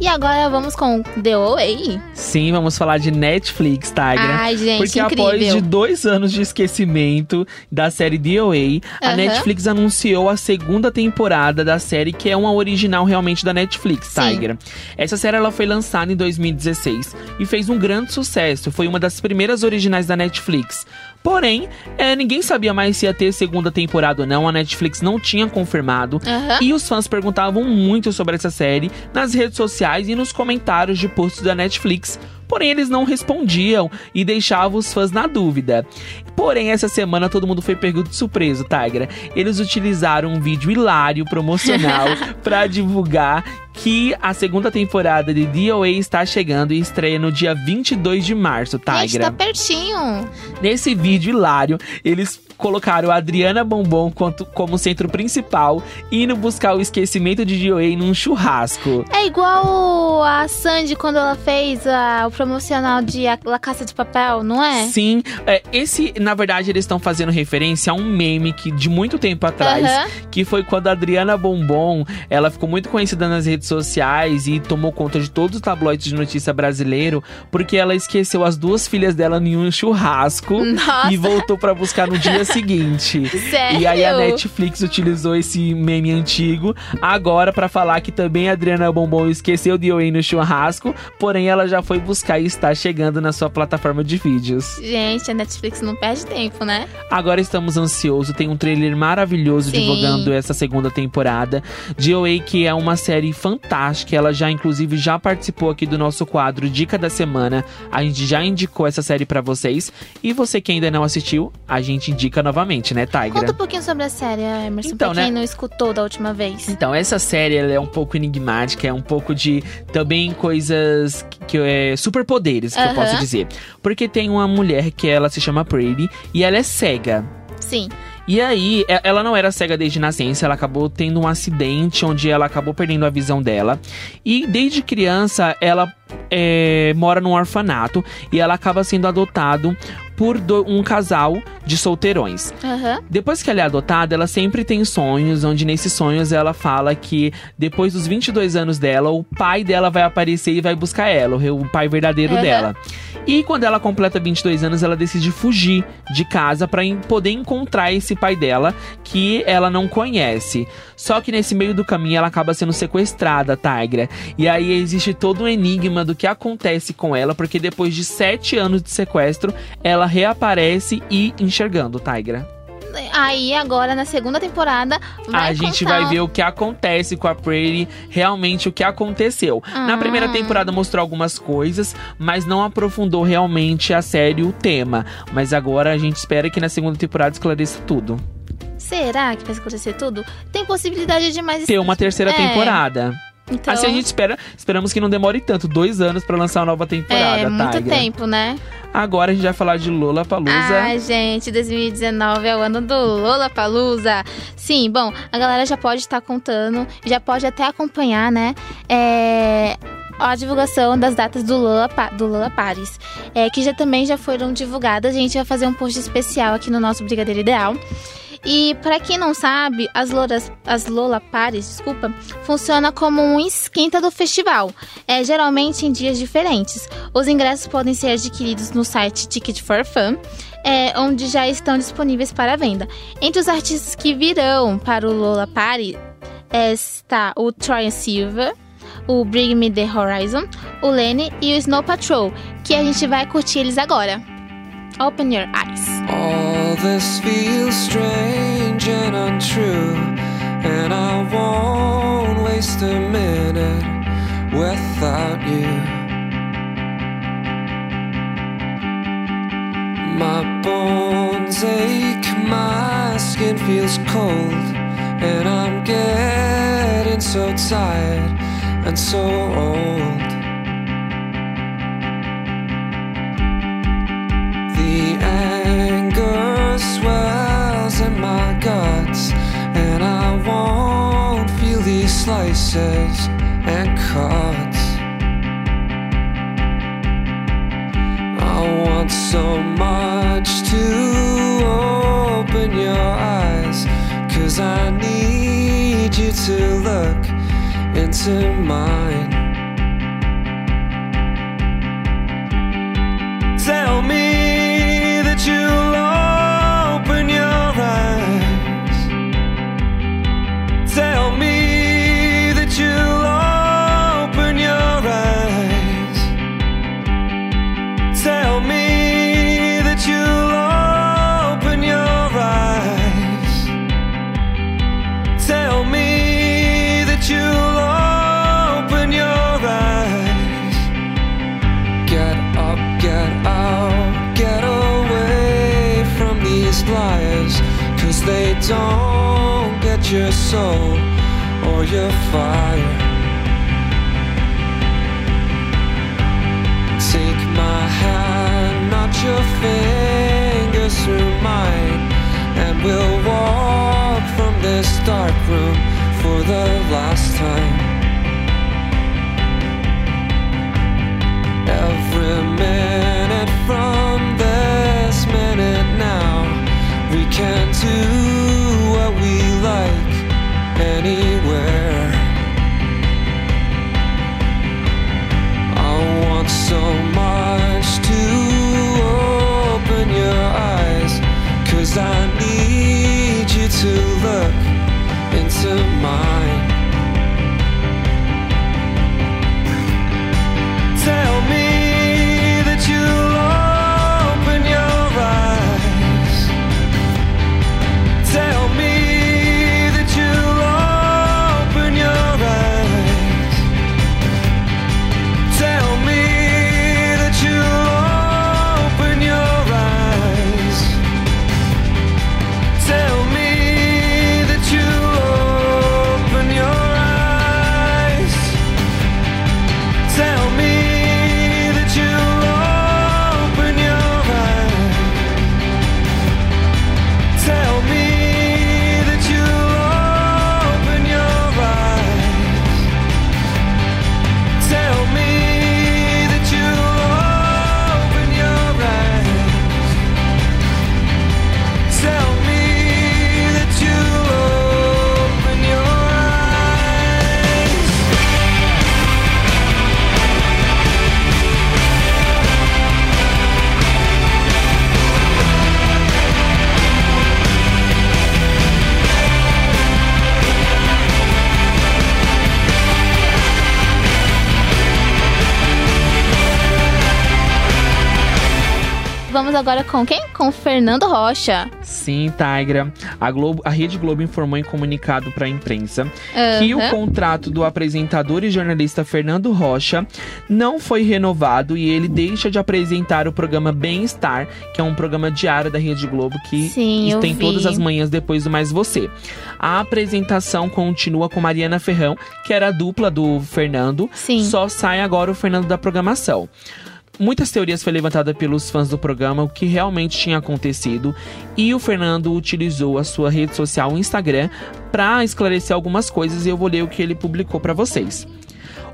Agora vamos com The Way. Sim, vamos falar de Netflix, Tigra. Ai, gente, Porque incrível. após de dois anos de esquecimento da série DOA, a Aham. Netflix anunciou a segunda temporada da série, que é uma original realmente da Netflix, Sim. Tigra. Essa série ela foi lançada em 2016 e fez um grande sucesso. Foi uma das primeiras originais da Netflix. Porém, é, ninguém sabia mais se ia ter segunda temporada ou não. A Netflix não tinha confirmado. Aham. E os fãs perguntavam muito sobre essa série nas redes sociais e nos comentários de posts da Netflix. Porém, eles não respondiam e deixavam os fãs na dúvida. Porém, essa semana todo mundo foi pego de surpresa, Tigra. Eles utilizaram um vídeo hilário promocional pra divulgar que a segunda temporada de DOA está chegando e estreia no dia 22 de março, Gente, Tigra. tá pertinho. Nesse vídeo hilário, eles colocaram a Adriana Bombom quanto- como centro principal, indo buscar o esquecimento de DOA num churrasco. É igual a Sandy quando ela fez a- o promocional de A La Caça de Papel, não é? Sim, é, esse, na verdade, eles estão fazendo referência a um meme que de muito tempo atrás, Aham. que foi quando a Adriana Bombom, ela ficou muito conhecida nas redes sociais e tomou conta de todos os tabloides de notícia brasileiro, porque ela esqueceu as duas filhas dela em um churrasco Nossa. e voltou pra buscar no dia seguinte. Sério? E aí a Netflix utilizou esse meme antigo agora pra falar que também a Adriana Bombom esqueceu de Oi no churrasco, porém ela já foi buscar e está chegando na sua plataforma de vídeos. Gente, a Netflix não perde tempo, né? Agora estamos ansiosos, tem um trailer maravilhoso Sim. divulgando essa segunda temporada. DOA, que é uma série fantástica, ela já inclusive já participou aqui do nosso quadro Dica da Semana. A gente já indicou essa série pra vocês. E você que ainda não assistiu, a gente indica novamente, né, Tigra? Conta um pouquinho sobre a série, Emerson, Então, pra quem né? não escutou da última vez. Então, essa série ela é um pouco enigmática, é um pouco de também coisas que, é superpoderes, que eu Aham. posso dizer. Porque tem uma mulher que ela se chama Brady e ela é cega. Sim. E aí, e- ela não era cega desde nascença, ela acabou tendo um acidente onde ela acabou perdendo a visão dela. E desde criança, ela é, mora num orfanato e ela acaba sendo adotado por do- um casal de solteirões. Aham. Depois que ela é adotada, ela sempre tem sonhos, onde nesses sonhos ela fala que depois dos 22 anos dela, o pai dela vai aparecer e vai buscar ela, o pai verdadeiro Aham. dela. E quando ela completa 22 anos, ela decide fugir de casa para poder encontrar esse pai dela que ela não conhece. Só que nesse meio do caminho ela acaba sendo sequestrada, Tigra. E aí existe todo um enigma do que acontece com ela, porque depois de sete anos de sequestro, ela reaparece e enxergando, Tigra. Aí, agora, na segunda temporada, a gente contar vai ver o que acontece com a Prairie, realmente o que aconteceu. Na Ah. primeira temporada mostrou algumas coisas, mas não aprofundou realmente a série o tema. Mas agora a gente espera que na segunda temporada esclareça tudo. Será que vai esclarecer tudo? Tem possibilidade de mais... Ter uma terceira É. temporada. Então, Assim a gente espera, esperamos que não demore tanto, dois anos pra lançar uma nova temporada, é muito Tigra. tempo, né? Agora a gente vai falar de Lola Palusa. Ai, gente, 2019 é o ano do Lollapalooza. Sim, bom, a galera já pode estar contando, já pode até acompanhar, né? É, a divulgação das datas do Lola, do Lola Paris, é, que já também já foram divulgadas. A gente vai fazer um post especial aqui no nosso Brigadeiro Ideal. E para quem não sabe, as Lolas, as Lola Paris, desculpa, funciona como um esquenta do festival, é geralmente em dias diferentes. Os ingressos podem ser adquiridos no site Ticket for Fun. é, onde já estão disponíveis para venda. Entre os artistas que virão para o Lola Party é, está o Troy Silver, o Bring Me The Horizon, o Lenny e o Snow Patrol, que a gente vai curtir eles agora. Open Your Eyes. All this feels strange and untrue, and I won't waste a minute without you. My bones ache, my skin feels cold, and I'm getting so tired and so old. Anger swells in my guts, and I won't feel these slices and cuts. I want so much to open your eyes, cause I need you to look into mine. Soul or your fire. Take my hand, not your fingers through mine, and we'll walk from this dark room for the last time. Every minute from this minute now, we can do cause I need you to look into mine. Agora com quem? Com Fernando Rocha. Sim, Tigra. A, Globo, a Rede Globo informou em comunicado para a imprensa que o contrato do apresentador e jornalista Fernando Rocha não foi renovado e ele deixa de apresentar o programa Bem-Estar, que é um programa diário da Rede Globo que Sim, tem todas as manhãs depois do Mais Você. A apresentação continua com Mariana Ferrão, que era a dupla do Fernando. Sim. Só sai agora o Fernando da programação. Muitas teorias foi levantada pelos fãs do programa, o que realmente tinha acontecido, e o Fernando utilizou a sua rede social, Instagram, para esclarecer algumas coisas e eu vou ler o que ele publicou para vocês.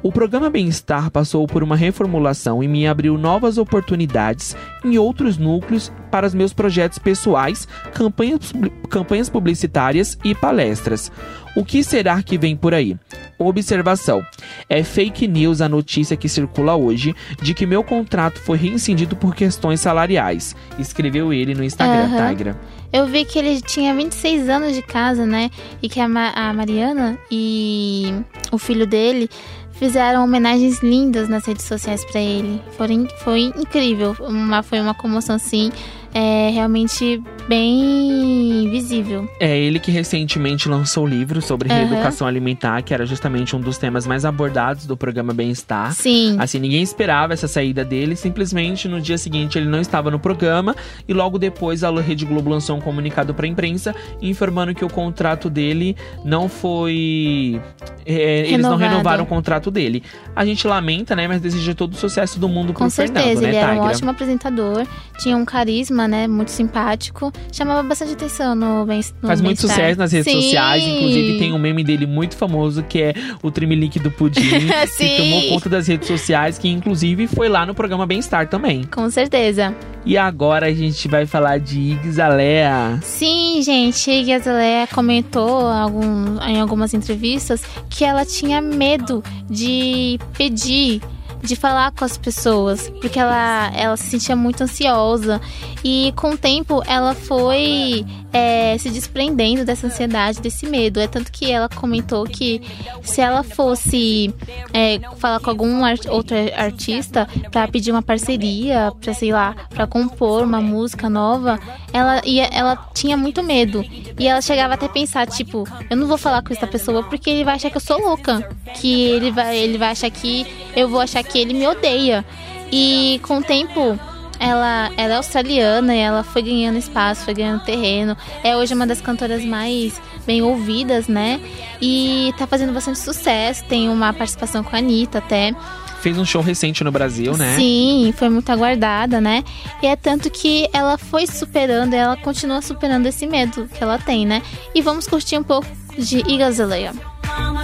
O programa Bem-Estar passou por uma reformulação e me abriu novas oportunidades em outros núcleos para os meus projetos pessoais, campanhas, campanhas publicitárias e palestras. O que será que vem por aí? Observação: é fake news a notícia que circula hoje de que meu contrato foi rescindido por questões salariais. Escreveu ele no Instagram, Aham. Tigra. Eu vi que ele tinha 26 anos de casa, né? E que a, Ma- a Mariana e o filho dele fizeram homenagens lindas nas redes sociais pra ele. Foram, foi incrível. Uma, foi uma comoção, assim, é, realmente bem visível. É ele que recentemente lançou o livro sobre Aham. reeducação alimentar, que era justamente um dos temas mais abordados do programa Bem-Estar. Sim. Assim, ninguém esperava essa saída dele, simplesmente no dia seguinte ele não estava no programa e logo depois a Rede Globo lançou um comunicado para a imprensa informando que o contrato dele não foi. é, eles não renovaram o contrato dele. A gente lamenta, né? Mas deseja todo o sucesso do mundo Com certeza, Fernando, né, ele era um ótimo apresentador, tinha um carisma, né, muito simpático, chamava bastante atenção no bem no Faz muito sucesso nas redes Sim. sociais, inclusive tem um meme dele muito famoso que é o Trimelique do Pudim, que tomou conta das redes sociais, que inclusive foi lá no programa Bem-Estar também. Com certeza. E agora a gente vai falar de Iggs Alea. Sim, gente, a Gazalea comentou algum, em algumas entrevistas que ela tinha medo de pedir, de falar com as pessoas, porque ela, ela se sentia muito ansiosa. E com o tempo ela foi é, se desprendendo dessa ansiedade, desse medo. É tanto que ela comentou que se ela fosse é, falar com algum ar- outro artista pra pedir uma parceria, pra sei lá, pra compor uma música nova, ela ia, ela tinha muito medo. E ela chegava até a pensar, tipo, eu não vou falar com essa pessoa porque ele vai achar que eu sou louca, que ele vai, ele vai achar que eu vou achar que ele me odeia. E com o tempo ela, ela é australiana e ela foi ganhando espaço, foi ganhando terreno. É hoje uma das cantoras mais bem ouvidas, né? E tá fazendo bastante sucesso. Tem uma participação com a Anitta até. Fez um show recente no Brasil, né? Sim, foi muito aguardada, né? E é tanto que ela foi superando, e ela continua superando esse medo que ela tem, né? E vamos curtir um pouco de Igazaleia. Mama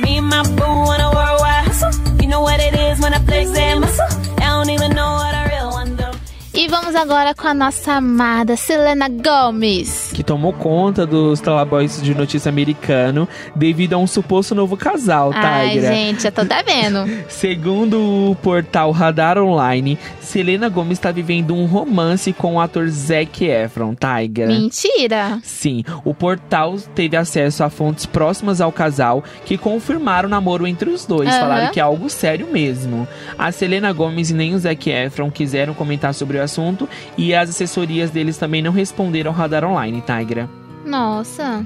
Me and my boo on a worldwide hustle. You know what it is when I flex that muscle. I don't even know what a real one do. E vamos agora com a nossa amada Selena Gomez. Que tomou conta dos Talaboys de notícia americano devido a um suposto novo casal, Ai, Tigra. gente, já tô vendo. Segundo o portal Radar Online, Selena Gomez está vivendo um romance com o ator Zac Efron, Tigra. Mentira. Sim, o portal teve acesso a fontes próximas ao casal que confirmaram o namoro entre os dois. Aham. Falaram que é algo sério mesmo. A Selena Gomez e nem o Zac Efron quiseram comentar sobre o assunto e as assessorias deles também não responderam ao Radar Online, Tigra. Nossa.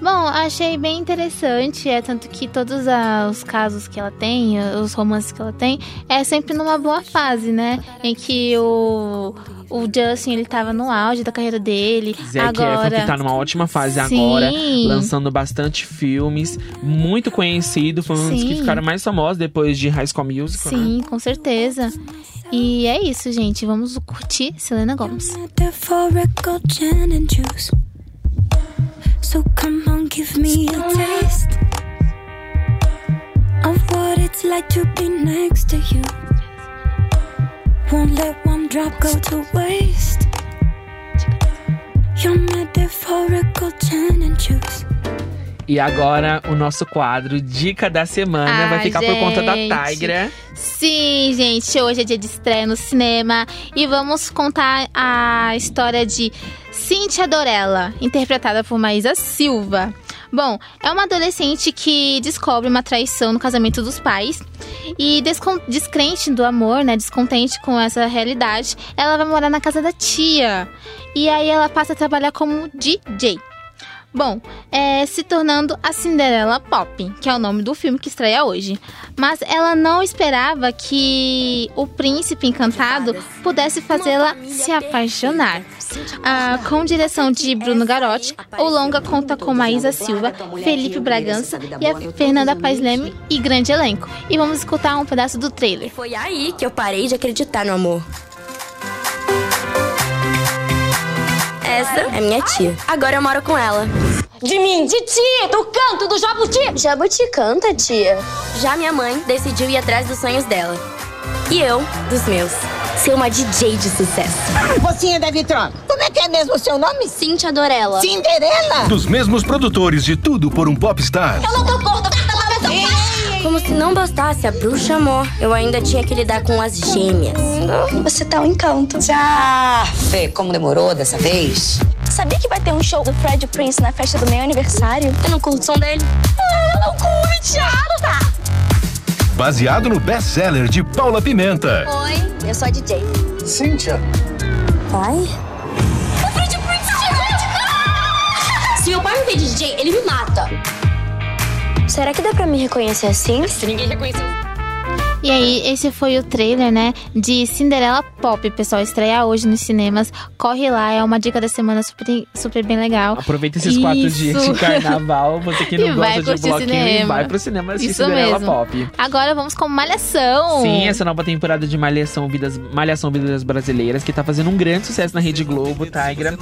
Bom, achei bem interessante, é tanto que todos os casos que ela tem, os romances que ela tem, é sempre numa boa fase, né? Em que o, o Justin, ele tava no auge da carreira dele. Zac agora... Efron que tá numa ótima fase Sim. agora, lançando bastante filmes, muito conhecido, foi um dos que ficaram mais famosos depois de High School Musical, né? Sim, com certeza. E é isso, gente. Vamos curtir Selena juice. So come on, give me a taste of what it's like to be next to you. Won't let one drop go to waste. Your metaphorical gin and juice. E agora o nosso quadro Dica da Semana vai Ah, ficar por conta da gente. Tigra. Sim, gente, hoje é dia de estreia no cinema e vamos contar a história de Cynthia Dorella, interpretada por Maísa Silva. Bom, é uma adolescente que descobre uma traição no casamento dos pais e descrente do amor, né, descontente com essa realidade, ela vai morar na casa da tia. E aí ela passa a trabalhar como DJ. Bom, é, se tornando a Cinderela Pop, que é o nome do filme que estreia hoje. Mas ela não esperava que o príncipe encantado pudesse fazê-la se apaixonar. Ah, com direção de Bruno Garotti, o longa conta com Maísa Silva, Felipe Bragança e a Fernanda Paes Leme e grande elenco. E vamos escutar um pedaço do trailer. Foi aí que eu parei de acreditar no amor. Essa é minha tia. Agora eu moro com ela. De mim, de ti, do canto do Jabuti. Jabuti canta, tia. Já minha mãe decidiu ir atrás dos sonhos dela. E eu, dos meus. Ser uma DJ de sucesso. Mocinha da Vitron, como é que é mesmo o seu nome? Cintia Dorella. Cinderela? Dos mesmos produtores de Tudo por um Popstar. Eu não tô gorda, Como se não bastasse a bruxa amor, eu ainda tinha que lidar com as gêmeas. Você tá um encanto. Ah, Fê, como demorou dessa vez? Sabia que vai ter um show do Fred Prince na festa do meu aniversário? Eu não curto o som dele. Ah, eu não curto, Thiago, Baseado no best-seller de Paula Pimenta. Oi, eu sou a DJ. Cíntia. Pai? O Fred Prince chegou! Se meu pai me vê de DJ, ele me mata. Será que dá pra me reconhecer assim? Se ninguém reconheceu. E aí, esse foi o trailer, né, de Cinderela Pop, pessoal, estreia hoje nos cinemas. Corre lá, é uma dica da semana super, super bem legal. Aproveita esses quatro Isso. dias de carnaval, você que não gosta de bloquinho cinema. vai pro cinema assistir Isso Cinderela mesmo. Pop. Agora vamos com Malhação. Sim, essa nova temporada de Malhação Vidas, Malhação Vidas Brasileiras, que tá fazendo um grande sucesso na Rede Globo, Tigra.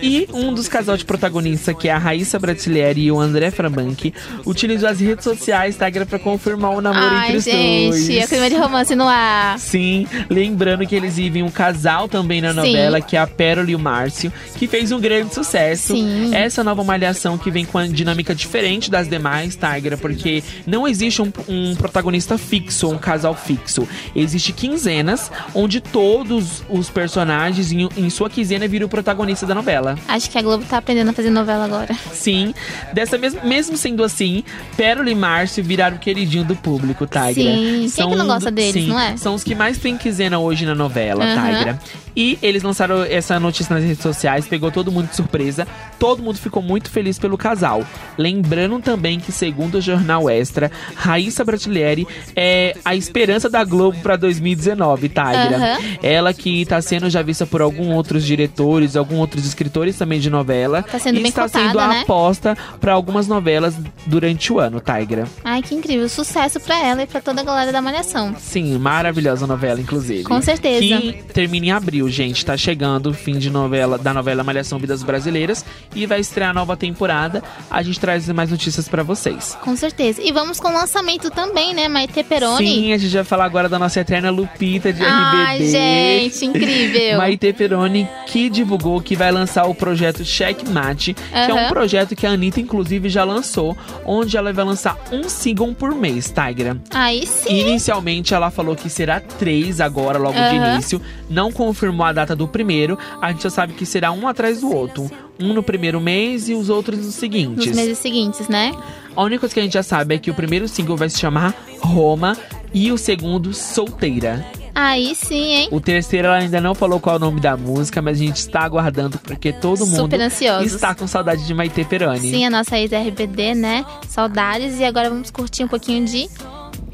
E um dos casal de protagonistas, que é a Raíssa Brasilieri e o André Frabank, utilizou as redes sociais, Tigra, pra confirmar o namoro Ai, entre os gente, dois. É clima de romance no ar. Sim, lembrando que eles vivem um casal também na Sim. novela, que é a Pérola e o Márcio, que fez um grande sucesso. Sim. Essa nova malhação que vem com a dinâmica diferente das demais, Tigra, porque não existe um, um protagonista fixo, um casal fixo. Existe quinzenas, onde todos os personagens em, em sua quinzena viram o protagonista da novela. Acho que a Globo tá aprendendo a fazer novela agora. Sim, dessa mesmo, mesmo sendo assim, Pérola e Márcio viraram o queridinho do público, Tigra. Sim, é que não gosta deles, sim, não é? São os que mais têm quinzena hoje na novela, Aham. Tigra. E eles lançaram essa notícia nas redes sociais, pegou todo mundo de surpresa. Todo mundo ficou muito feliz pelo casal. Lembrando também que, segundo o jornal Extra, Raíssa Brasilieri é a esperança da Globo pra 2019, Tigra. Aham. Ela que tá sendo já vista por alguns outros diretores, alguns outros escritores também de novela. Tá sendo e está cotada, sendo a né? aposta pra algumas novelas durante o ano, Tigra. Ai, que incrível. Sucesso pra ela e pra toda a galera da Malhação. Sim, maravilhosa novela, inclusive. Com certeza. Que termina em abril, gente. Tá chegando o fim de novela da novela Malhação Vidas Brasileiras e vai estrear a nova temporada. A gente traz mais notícias pra vocês. Com certeza. E vamos com o lançamento também, né? Maite Peroni. Sim, a gente vai falar agora da nossa eterna Lupita de Ai, RBD. gente, incrível. Maite Peroni, que divulgou que vai lançar o projeto Checkmate, que é um projeto que a Anitta, inclusive, já lançou, onde ela vai lançar um single por mês, Tigra. Aí sim. Inicialmente ela falou que será três agora, logo de Aham. início. Não confirmou a data do primeiro. A gente já sabe que será um atrás do outro. Um no primeiro mês e os outros nos seguintes. Nos meses seguintes, né? A única coisa que a gente já sabe é que o primeiro single vai se chamar Roma e o segundo Solteira. Aí sim, hein? O terceiro ela ainda não falou qual é o nome da música, mas a gente está aguardando porque todo mundo Super ansiosos. está com saudade de Maite Peroni. Sim, a nossa ex-RBD, né? Saudades. E agora vamos curtir um pouquinho de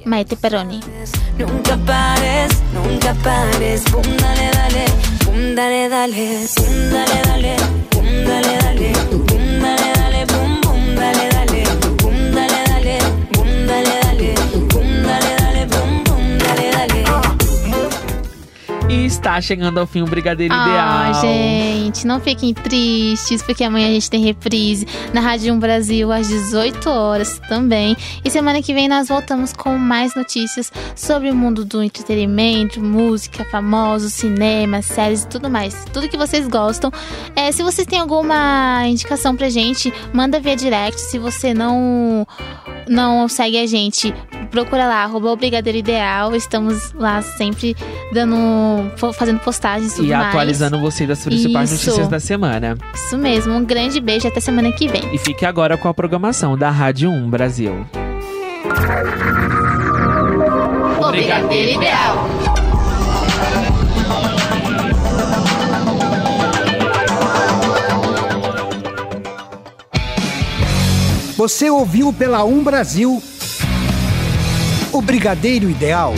Maite Peroni. Nunca pares, nunca pares. Pum, dale, dale. Pum, dale, dale. Pum, dale, dale. Pum, dale, dale, está chegando ao fim o Brigadeiro Ah, Ideal. gente, não fiquem tristes, porque amanhã a gente tem reprise na Rádio 1 Brasil às 18 horas também. E semana que vem nós voltamos com mais notícias sobre o mundo do entretenimento, música, famosos, cinema, séries e tudo mais. Tudo que vocês gostam. É, se vocês têm alguma indicação pra gente, manda via direct. Se você não não segue a gente, procura lá, arroba o Brigadeiro Ideal. Estamos lá sempre dando, fazendo postagens e tudo E mais. atualizando você das principais Isso. notícias da semana. Isso mesmo, um grande beijo até semana que vem. E fique agora com a programação da Rádio 1 Brasil. O Brigadeiro Ideal. Você ouviu pela Um Brasil o Brigadeiro Ideal.